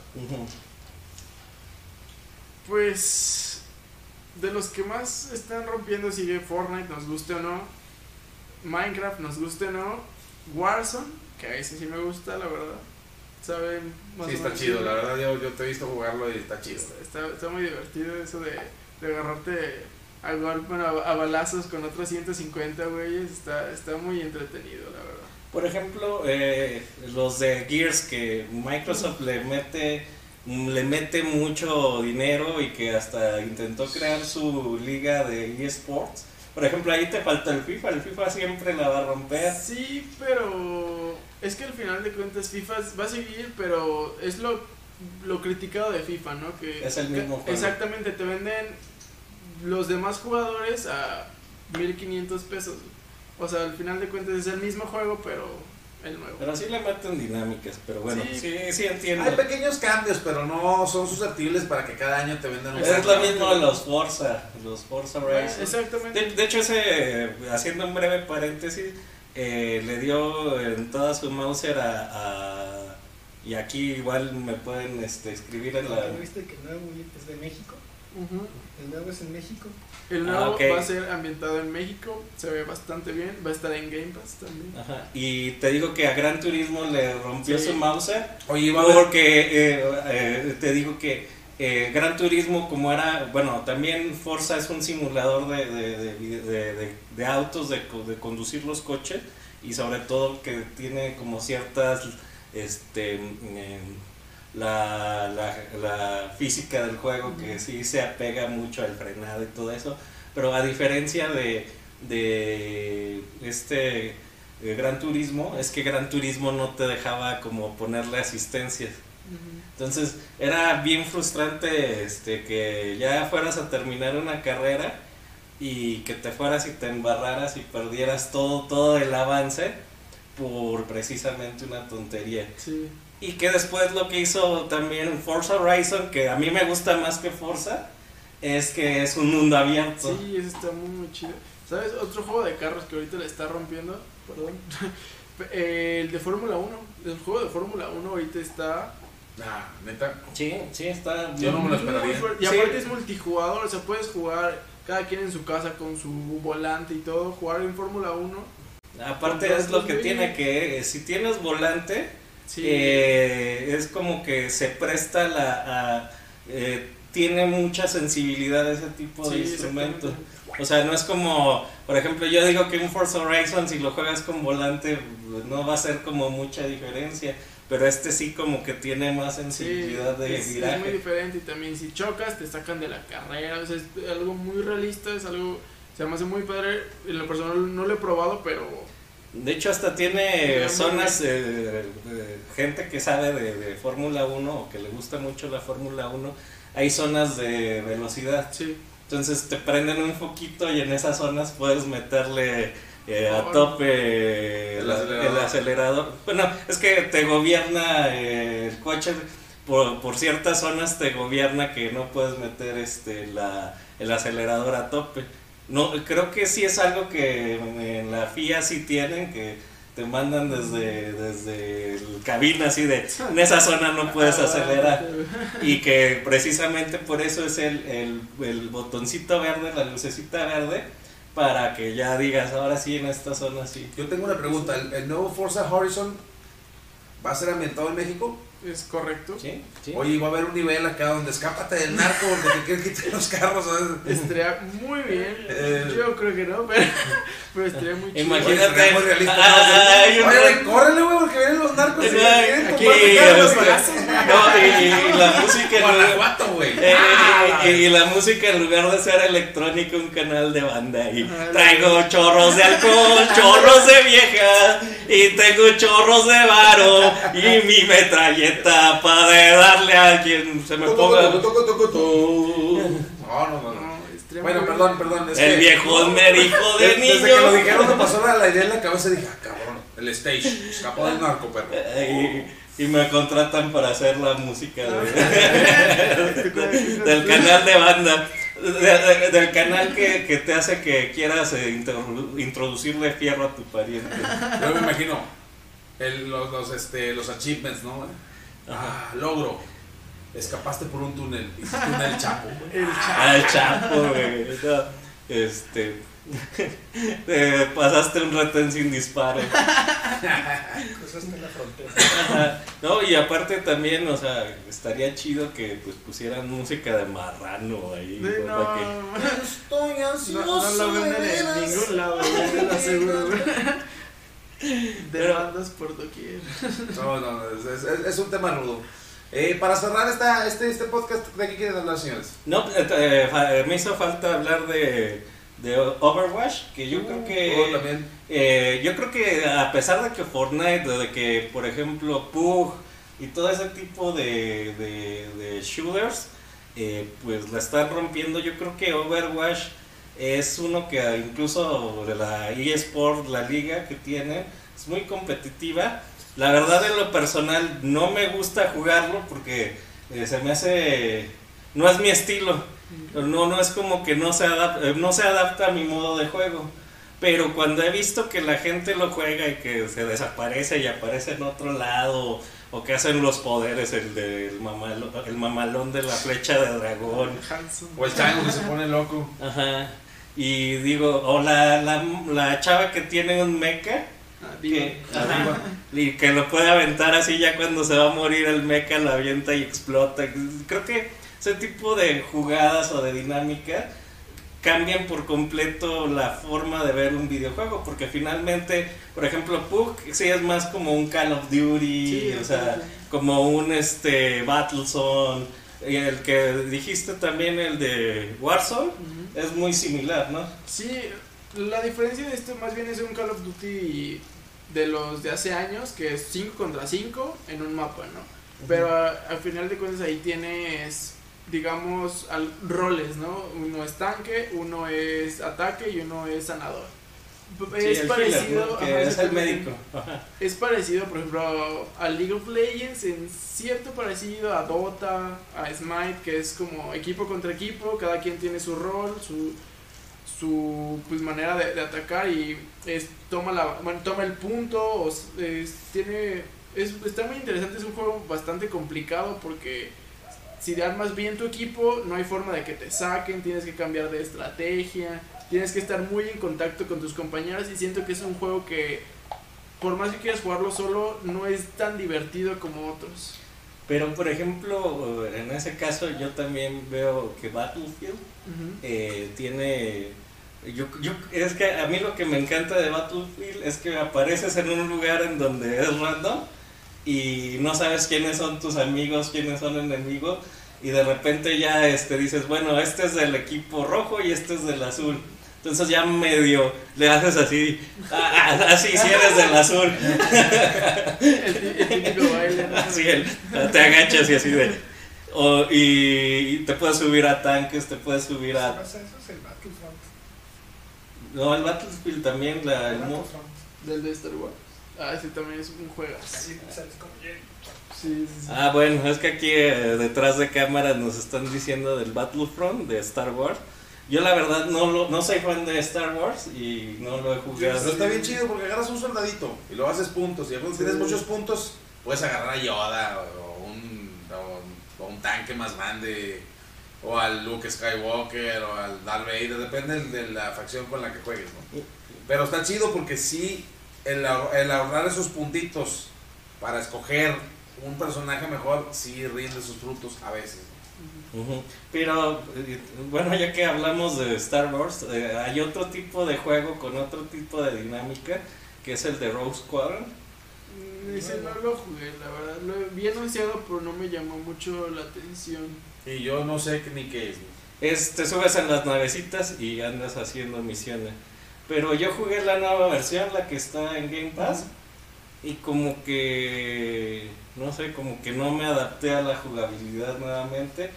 Pues de los que más están rompiendo sigue Fortnite, nos guste o no. Minecraft, nos guste o no. Warzone, que a ese sí me gusta, la verdad. Saben más Sí, o está menos chido, la verdad yo, yo te he visto jugarlo y está chido. Está, está muy divertido eso de, de agarrarte a, gol- bueno, a, a balazos con otros 150 güeyes. Está, está muy entretenido, la verdad. Por ejemplo, eh, los de Gears que Microsoft le mete le mete mucho dinero y que hasta intentó crear su liga de eSports. Por ejemplo, ahí te falta el FIFA, el FIFA siempre la va a romper. Sí, pero es que al final de cuentas FIFA va a seguir, pero es lo, lo criticado de FIFA, ¿no? Que Es el mismo juego. Exactamente, te venden los demás jugadores a 1500 pesos. O sea, al final de cuentas es el mismo juego, pero el nuevo. Pero sí le meten dinámicas, pero bueno, Sí. sí, sí, entiendo. Hay pequeños cambios, pero no son susceptibles para que cada año te vendan un Es lo mismo de los Forza, los Forza Racing. Exactamente. De, de hecho, ese, haciendo un breve paréntesis, eh, le dio en toda su Mauser a, a- Y aquí igual me pueden este, escribir en la... ¿No viste que el nuevo es de México? El nuevo es en México. El Ah, nuevo va a ser ambientado en México, se ve bastante bien, va a estar en Game Pass también. Ajá, Y te digo que a Gran Turismo le rompió Sí. su Mauser. Oye, va a haber- Porque eh, eh, te digo que eh, Gran Turismo, como era, bueno, también Forza es un simulador de, de, de, autos, de, co- de conducir los coches y sobre todo que tiene como ciertas, este, em, la, la, la física del juego que sí se apega mucho al frenado y todo eso, pero a diferencia de, de este eh, Gran Turismo, es que Gran Turismo no te dejaba como ponerle asistencias. Entonces era bien frustrante este que ya fueras a terminar una carrera y que te fueras y te embarraras y perdieras todo todo el avance por precisamente una tontería. Sí. Y que después lo que hizo también Forza Horizon, que a mí me gusta más que Forza, es que es un mundo abierto. Sí, eso está muy, muy chido. ¿Sabes? Otro juego de carros que ahorita le está rompiendo, perdón, <laughs> el de Fórmula 1. El juego de Fórmula 1 ahorita está... Ah, neta. Sí, sí, está... Yo no me lo esperaría. Y Sí. aparte es multijugador, o sea, puedes jugar cada quien en su casa con su volante y todo, jugar en Fórmula 1. Aparte es lo que tiene que, eh, si tienes volante, Sí. eh, es como que se presta la... a- eh, tiene mucha sensibilidad a ese tipo de Sí, instrumentos. O sea, no es como, por ejemplo, yo digo que un Forza Horizon si lo juegas con volante pues, no va a ser como mucha diferencia, pero este sí como que tiene más Sí, sensibilidad de es, es viraje. muy diferente y también si chocas te sacan de la carrera, o sea, es algo muy realista, es algo, se me hace muy padre, en lo personal no lo he probado, pero De hecho, hasta tiene zonas, eh, gente que sabe de, de Fórmula 1 o que le gusta mucho la Fórmula 1, hay zonas de velocidad. sí, Entonces te prenden un foquito y en esas zonas puedes meterle eh, a tope El acelerador. el acelerador. Bueno, es que te gobierna eh, el coche, por, por ciertas zonas te gobierna que no puedes meter este la, el acelerador a tope. No, creo que sí es algo que en la FIA sí tienen, que te mandan desde, desde el cabina así de, en esa zona no puedes acelerar. <laughs> Y que precisamente por eso es el, el, el botoncito verde, la lucecita verde, para que ya digas, ahora sí, en esta zona sí. Yo tengo una pregunta. ¿El, nuevo Forza Horizon va a ser ambientado en México? Es correcto. Sí, sí. Oye, va a haber un nivel acá donde escápate del narco porque te quieren quitar los carros, ¿sabes? Estaría muy bien. Eh. Yo creo que no, <laughs> pero, pero estaría muy chido. Imagínate. Muy realista, ¿no? Ah, Oye, güey, córrele, güey, porque vienen los narcos y Aquí, quieren este, güey. no, y, y la música en lugar, Guanajuato, güey. eh, Ah, y, y la música en lugar de ser electrónica un canal de banda y traigo chorros de alcohol, chorros de viejas y tengo chorros de varo y mi metralleta para darle a quien se me ponga. No, no, no, Bueno, perdón, perdón. es el que- viejo me dijo <laughs> de Desde niño que lo dijeron me pasó la, idea en la cabeza y dije, ah, cabrón, el stage, escapó del narco, perro. y, y me contratan para hacer la música de- <laughs> <laughs> del canal de banda. de- de- del canal que, que te hace que quieras eh, introdu- introducirle fierro a tu pariente. Yo me imagino el- los, los, este, los achievements, ¿no? Ah, logro. Escapaste por un túnel. Y túnel chapo, güey. <laughs> El Ah, el chapo, güey. No, Este. <laughs> eh, pasaste un retén sin disparo. <laughs> Cruzaste la frontera. No, y aparte también, o sea, estaría chido que pues pusieran música de marrano ahí. Sí, ¿no? no, Para que- Estoy no, no lo venden en ningún lado, güey, te lo aseguro. <laughs> De bandas por doquier. <laughs> No, no, es, es- es un tema rudo. Eh, para cerrar esta, este, este podcast, ¿de qué quieren hablar, señores? No, eh, eh, me hizo falta hablar de, de Overwatch, que yo creo que... Oh, también. Eh, yo creo que a pesar de que Fortnite, de que por ejemplo Pug y todo ese tipo de, de, de shooters, eh, pues la están rompiendo, yo creo que Overwatch es uno que incluso de la eSport, la liga que tiene, es muy competitiva. La verdad en lo personal no me gusta jugarlo porque eh, se me hace... no es mi estilo. No, no es como que no se, adap- eh, no se adapta a mi modo de juego. Pero cuando he visto que la gente lo juega y que se desaparece y aparece en otro lado, o que hacen los poderes, el del mamalón, el mamalón de la flecha de dragón. O el chango que se pone loco. ajá, y digo, o la, la, la chava que tiene un mecha, Ah, digo, que, ajá, y que lo puede aventar así ya cuando se va a morir el mecha, lo avienta y explota. Creo que ese tipo de jugadas o de dinámica cambian por completo la forma de ver un videojuego, porque finalmente, por ejemplo, Pug sí es más como un Call of Duty, Sí, o sea, como un este Battlezone, y el que dijiste también el de Warzone es muy similar, ¿no? Sí, la diferencia de esto más bien es un Call of Duty de los de hace años, que es 5 contra 5 en un mapa, ¿no? Pero a- al final de cuentas ahí tienes, digamos, al- roles, ¿no? Uno es tanque, uno es ataque y uno es sanador. Es parecido, healer, ¿no? que ajá, es el médico. Es parecido, por ejemplo, a League of Legends, en cierto parecido a Dota, a Smite, que es como equipo contra equipo, cada quien tiene su rol, su, su pues, manera de, de atacar y es, toma, la, bueno, toma el punto, o es- tiene, es, está muy interesante, es un juego bastante complicado porque si armas bien tu equipo, no hay forma de que te saquen, tienes que cambiar de estrategia, tienes que estar muy en contacto con tus compañeros y siento que es un juego que por más que quieras jugarlo solo, no es tan divertido como otros. Pero por ejemplo, en ese caso yo también veo que Battlefield eh, tiene yo, yo es que a mí lo que me encanta de Battlefield es que apareces en un lugar en donde es random y no sabes quiénes son tus amigos, quiénes son enemigos y de repente ya este dices, bueno, este es del equipo rojo y este es del azul. Entonces ya medio le haces así, así si eres del azul. El, el típico baile. Así el- te agachas y así de. o- y, y te puedes subir a tanques, te puedes subir a. No eso es el Battlefront. No, el Battlefield también, la, el Battlefront. Del de Star Wars. Ah, ese también es un juego. Así sales como Jerry. Sí, sí, sí. Ah, bueno, es que aquí eh, detrás de cámara nos están diciendo del Battlefront de Star Wars. Yo la verdad no lo, no soy fan de Star Wars y no lo he jugado. Pero está bien chido porque agarras un soldadito y lo haces puntos. Y cuando tienes muchos puntos, puedes agarrar a Yoda o un, o, o un tanque más grande. O al Luke Skywalker o al Darth Vader, depende de la facción con la que juegues, ¿no? Pero está chido porque sí, el, el ahorrar esos puntitos para escoger un personaje mejor sí rinde sus frutos a veces. Pero eh, bueno, ya que hablamos de Star Wars, eh, hay otro tipo de juego con otro tipo de dinámica, que es el de Rogue Squadron. Mm, Ese no lo jugué, la verdad. Lo vi anunciado, pero no me llamó mucho la atención. Y yo no sé ni qué es. Es, te subes en las navecitas y andas haciendo misiones. Pero yo jugué la nueva versión, la que está en Game Pass, y como que, no sé, como que no me adapté a la jugabilidad nuevamente.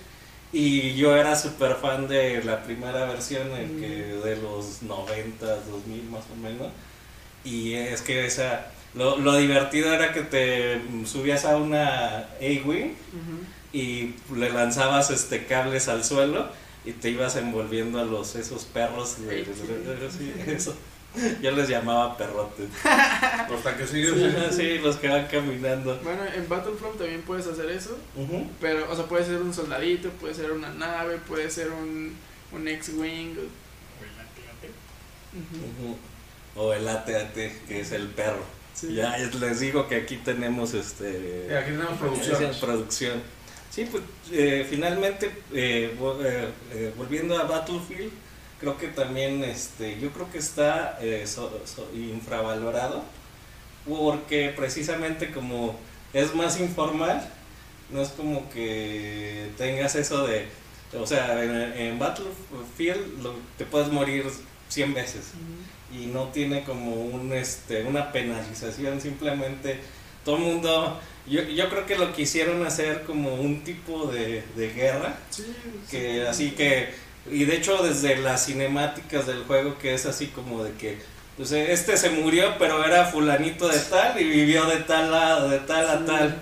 Y yo era súper fan de la primera versión, en que de los 90, 2000 más o menos. Y es que esa, lo, lo divertido era que te mm, subías a una A-Wing y le lanzabas este cables al suelo y te ibas envolviendo a los esos perros de, de- de- de- sí, eso. <laughs> yo les llamaba perrotes Los tanquecillos. sí, sí, los que van caminando Bueno, en Battlefront también puedes hacer eso. Pero, o sea, puede ser un soldadito, puede ser una nave, puede ser un, un X-Wing. Ujú. Ujú. o el AT-AT que es el perro Sí. ya es- les digo que aquí tenemos este Sí, aquí tenemos producción. producción sí pues eh, finalmente eh, eh, eh, volviendo a Battlefield creo que también este yo creo que está eh, so- so- infravalorado porque precisamente como es más informal no es como que tengas eso de o sea en, en Battlefield lo- te puedes morir 100 veces y no tiene como un este una penalización simplemente todo el mundo yo, yo creo que lo quisieron hacer como un tipo de, de guerra Sí, que así que y de hecho desde las cinemáticas del juego que es así como de que pues eh, este se murió pero era fulanito de tal y vivió de tal lado de tal a tal.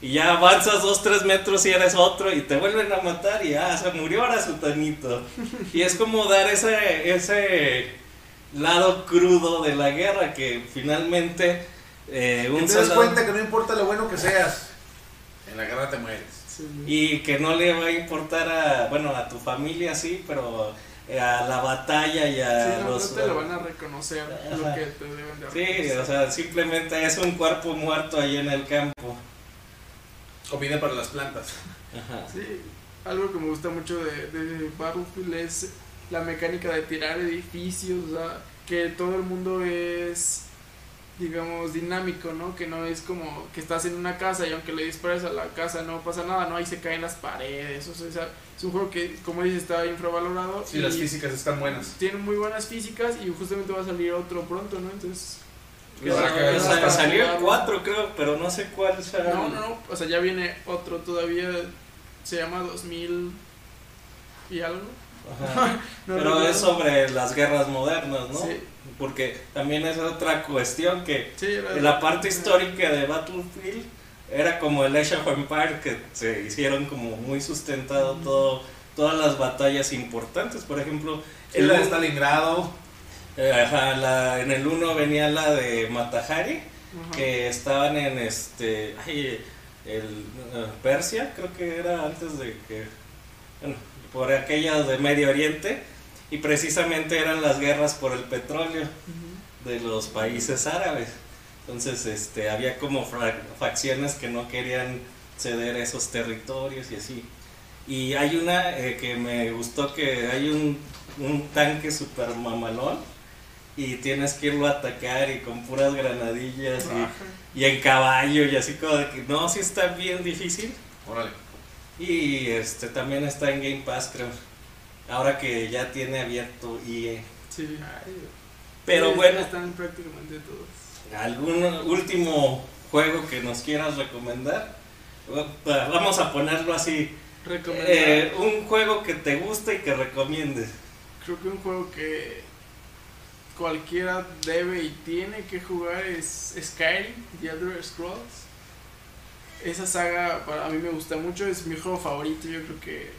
Y ya avanzas dos tres metros y eres otro y te vuelven a matar y ah se murió ahora su tanito. <laughs> Y es como dar ese ese lado crudo de la guerra que finalmente eh, Que un te das soldado- cuenta que no importa lo bueno que seas, en la guerra te mueres. Y que no le va a importar a bueno a tu familia sí pero eh, a la batalla y a Sí, no, no los te lo van a reconocer lo que te deben de sí reconocer. o sea simplemente es un cuerpo muerto ahí en el campo Comida para las plantas. Ajá. Sí, algo que me gusta mucho de, de Battlefield es la mecánica de tirar edificios, o sea, que todo el mundo es, digamos, dinámico, ¿no? Que no es como que estás en una casa y aunque le dispares a la casa no pasa nada, ¿no? Ahí se caen las paredes, o sea, es un juego que, como dices, está infravalorado. Sí, y las físicas están buenas. Tiene muy buenas físicas y justamente va a salir otro pronto, ¿no? Entonces... O sea, queda- o sea, salió el jugarlo. 4 creo pero no sé cuál será No, no, no, o sea, ya viene otro todavía, se llama 2000 y algo. Ajá. <laughs> No pero recuerdo. es sobre las guerras modernas no Sí. Porque también es otra cuestión que Sí, la parte histórica de Battlefield era como el Age of que se hicieron como muy sustentado todo todas las batallas importantes por ejemplo Sí, la de Stalingrado. eh, ajá, la- en el 1 venía la de Matahari Ajá. que estaban en este ay, el eh, Persia creo que era antes de que bueno, por aquellas de Medio Oriente y precisamente eran las guerras por el petróleo de los países árabes entonces este había como fra- facciones que no querían ceder esos territorios y así y hay una eh, que me gustó que hay un, un tanque super mamalón y tienes que irlo a atacar y con puras granadillas y, y en caballo y así como de que no, sí está bien difícil. Órale. Y este también está en Game Pass, creo. Ahora que ya tiene abierto EA. Sí. Pero Sí, bueno, Están prácticamente todos. ¿algún último juego que nos quieras recomendar? Va- Vamos a ponerlo así. Eh, un juego que te guste y que recomiendes. Creo que un juego que cualquiera debe y tiene que jugar es Skyrim, The Elder Scrolls. Esa saga para mí me gusta mucho, es mi juego favorito, yo creo que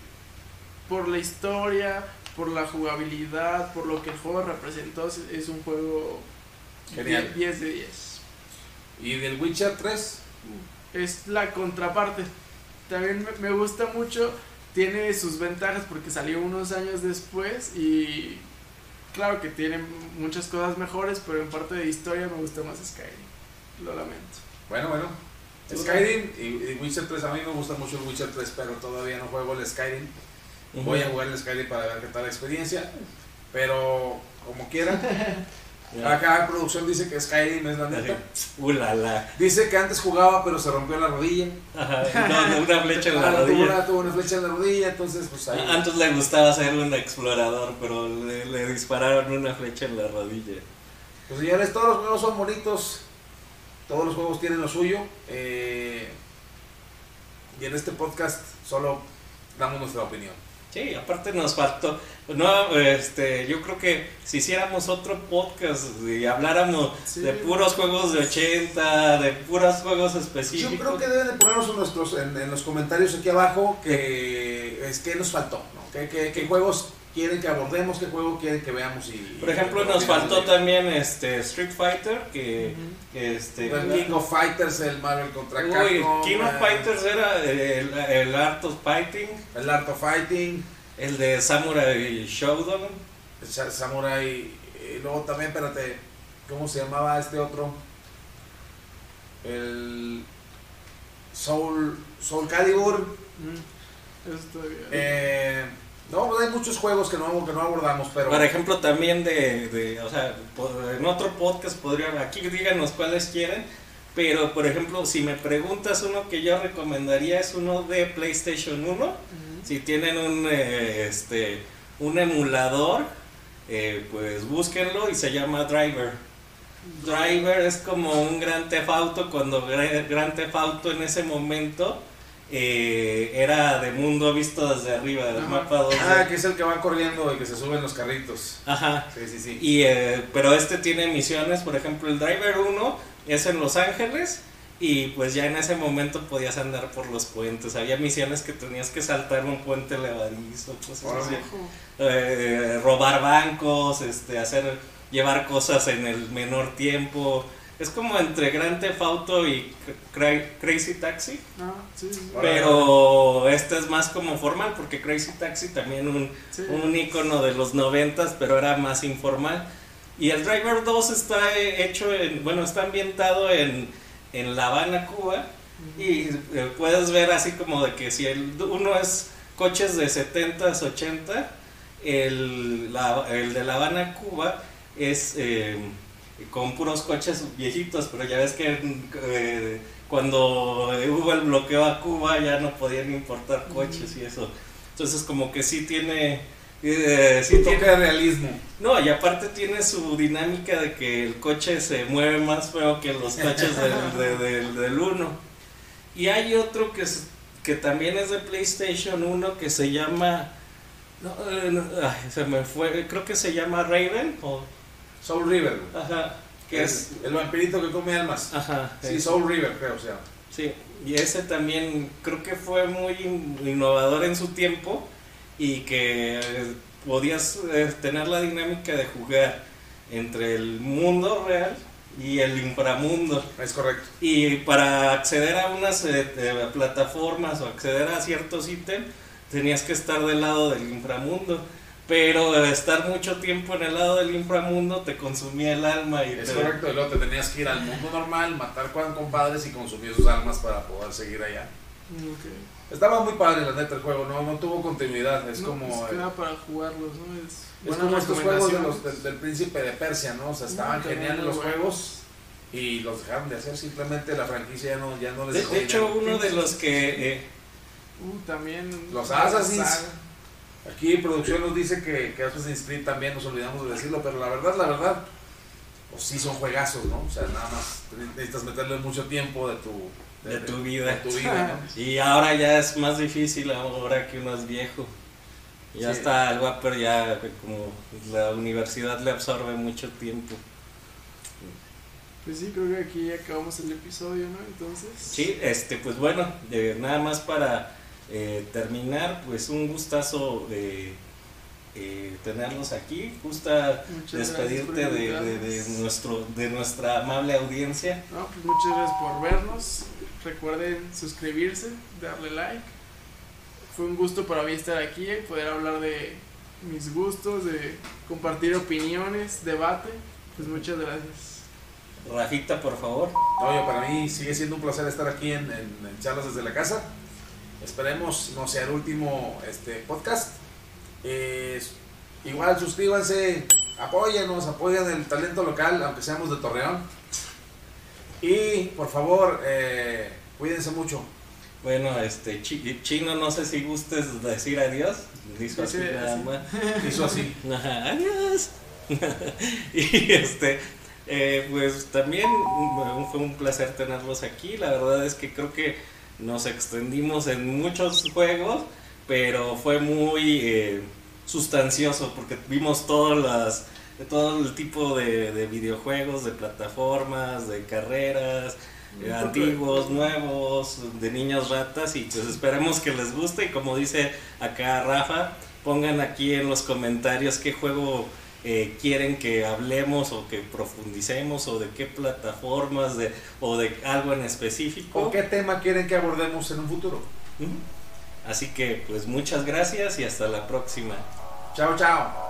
por la historia, por la jugabilidad, por lo que el juego representó, es- un juego Genial. 10 de 10. ¿Y del Witcher 3? es la contraparte. También me- me gusta mucho, tiene sus ventajas porque salió unos años después y claro que tiene muchas cosas mejores, pero en parte de historia me gusta más Skyrim. Lo lamento. Bueno, bueno. Skyrim y, y Witcher 3, a mí me gusta mucho el Witcher 3, pero todavía no juego el Skyrim. Voy a jugar el Skyrim para ver qué tal la experiencia, pero como quieran. <laughs> Ya. Acá producción dice que Skyrim es la neta. Uh, la, la. Dice que antes jugaba pero se rompió la rodilla. Ajá, no, una flecha en la <laughs> Ah, tuvo rodilla. una, tuvo una flecha en la rodilla, entonces pues ahí. Antes le gustaba ser un explorador, pero le, le dispararon una flecha en la rodilla. Pues señores, todos los juegos son bonitos, todos los juegos tienen lo suyo. eh, y en este podcast solo damos nuestra opinión. Sí, aparte nos faltó. No, este, yo creo que si hiciéramos otro podcast y habláramos Sí. de puros juegos de 80, de puros juegos específicos. Yo creo que deben de ponernos en, nuestros, en, en los comentarios aquí abajo que es que nos faltó, ¿no? ¿Qué, qué, qué juegos quieren que abordemos? ¿Qué juego quieren que veamos? Y, Por ejemplo, y- nos faltó también este Street Fighter, que, que, este El King of Fighters, el Marvel contra Uy, Capcom. King of eh, Fighters era el, el Art of Fighting, El Art of Fighting, el de Samurai Showdown. el Samurai. Y luego también, espérate, ¿cómo se llamaba este otro? El Soul, Soul Calibur. Mm, Eso todavía. Eh, no, pues hay muchos juegos que no, que no abordamos, pero. Por ejemplo, también de, de, o sea, por- en otro podcast podría, aquí díganos cuáles quieren, pero por ejemplo, si me preguntas uno que yo recomendaría es uno de PlayStation 1, si tienen un, eh, este, un emulador, eh, pues búsquenlo y se llama Driver. Driver es como un Gran Theft Auto cuando Gra- Gran Theft Auto en ese momento eh, era de mundo visto desde arriba, del Ajá. mapa 2D. Ah, que es el que va corriendo y que se sube en los carritos. Ajá. Sí, sí, sí. Y, eh, pero este tiene misiones, por ejemplo, el Driver 1 es en Los Ángeles y pues ya en ese momento podías andar por los puentes. Había misiones que tenías que saltar un puente levadizo, cosas así. Eh, robar bancos, este, hacer, llevar cosas en el menor tiempo. Es como entre Grand Theft Auto y Cra- Crazy Taxi. Ah, sí, sí. Pero este es más como formal, porque Crazy Taxi también un, Sí. un icono de los noventas, pero era más informal. Y el Driver 2 está eh, hecho en, bueno, está ambientado en, en La Habana, Cuba. Y eh, puedes ver así como de que si el uno es coches de 70s, 80, el, la- el de La Habana, Cuba es eh, con puros coches viejitos, pero ya ves que eh, cuando hubo el bloqueo a Cuba ya no podían importar coches y eso. Entonces como que sí tiene... eh, sí toque tiene realismo. no, y aparte tiene su dinámica de que el coche se mueve más feo que los coches del, <laughs> de- del, del 1. Y hay otro que, es- que también es de PlayStation 1 que se llama... No, eh, no, ay, se me fue, creo que se llama Raven. O, Soul River. ajá, que es... el vampirito que come almas. Ajá, Sí, es- Soul River, creo, o sea. Sí, y ese también creo que fue muy in- innovador en su tiempo y que eh, podías eh, tener la dinámica de jugar entre el mundo real y el inframundo. Es correcto. Y para acceder a unas eh, plataformas o acceder a ciertos ítems, tenías que estar del lado del inframundo. Pero eh, estar mucho tiempo en el lado del inframundo te consumía el alma y Es te- correcto, y luego te tenías que ir al mundo normal, matar cuatro compadres y consumir sus almas para poder seguir allá. Estaba muy padre la neta el juego, no, no tuvo continuidad, es No, como... pues eh, queda para jugarlos, ¿no? Es, Es como estos juegos de los, del, del príncipe de Persia, ¿no? O sea, estaban geniales los juegos y los dejaron de hacer, simplemente la franquicia ya no, ya no les De, dejó de hecho, uno de los que... eh, Uh, también. Los Assassins. Aquí producción nos dice que, que Assassin's Creed también nos olvidamos de decirlo, pero la verdad, la verdad, pues sí son juegazos, ¿no? O sea, nada más necesitas meterle mucho tiempo de tu, de tu vida. de tu vida, ¿no? <laughs> Y ahora ya es más difícil ahora que uno es viejo. Ya Sí. está el Wapper ya como la universidad le absorbe mucho tiempo. Pues sí, creo que aquí ya acabamos el episodio, ¿no? Entonces. Sí, este pues bueno, eh, nada más para eh, terminar, pues un gustazo de eh, tenerlos aquí. Gusta Muchas despedirte de, de- de invitarnos. nuestro de nuestra amable audiencia. No, pues muchas gracias por vernos. Recuerden suscribirse, darle like. Fue un gusto para mí estar aquí, eh, poder hablar de mis gustos, de compartir opiniones, debate. Pues muchas gracias. Rafita, por favor. Oye, para mí sigue siendo un placer estar aquí en, en- en Charlas desde la casa. Esperemos no sea el último este, podcast. Eh, igual suscríbanse, apóyenos, apoyen el talento local, aunque seamos de Torreón. Y por favor, eh, cuídense mucho. Bueno, este Chi- Chino, no sé si gustes decir adiós. Hizo así. Hizo así. <laughs> Adiós. <laughs> y este, eh, pues también mm, fue un placer tenerlos aquí. La verdad es que creo que nos extendimos en muchos juegos, pero fue muy eh, sustancioso porque vimos todas las de todo el tipo de, de videojuegos, de plataformas, de carreras, eh, antiguos, nuevos, de niños ratas y pues esperemos que les guste. Y como dice acá Rafa, pongan aquí en los comentarios qué juego eh, quieren que hablemos o que profundicemos o de qué plataformas de, o de algo en específico. ¿O qué tema quieren que abordemos en un futuro? Así que pues muchas gracias y hasta la próxima. Chao, chao.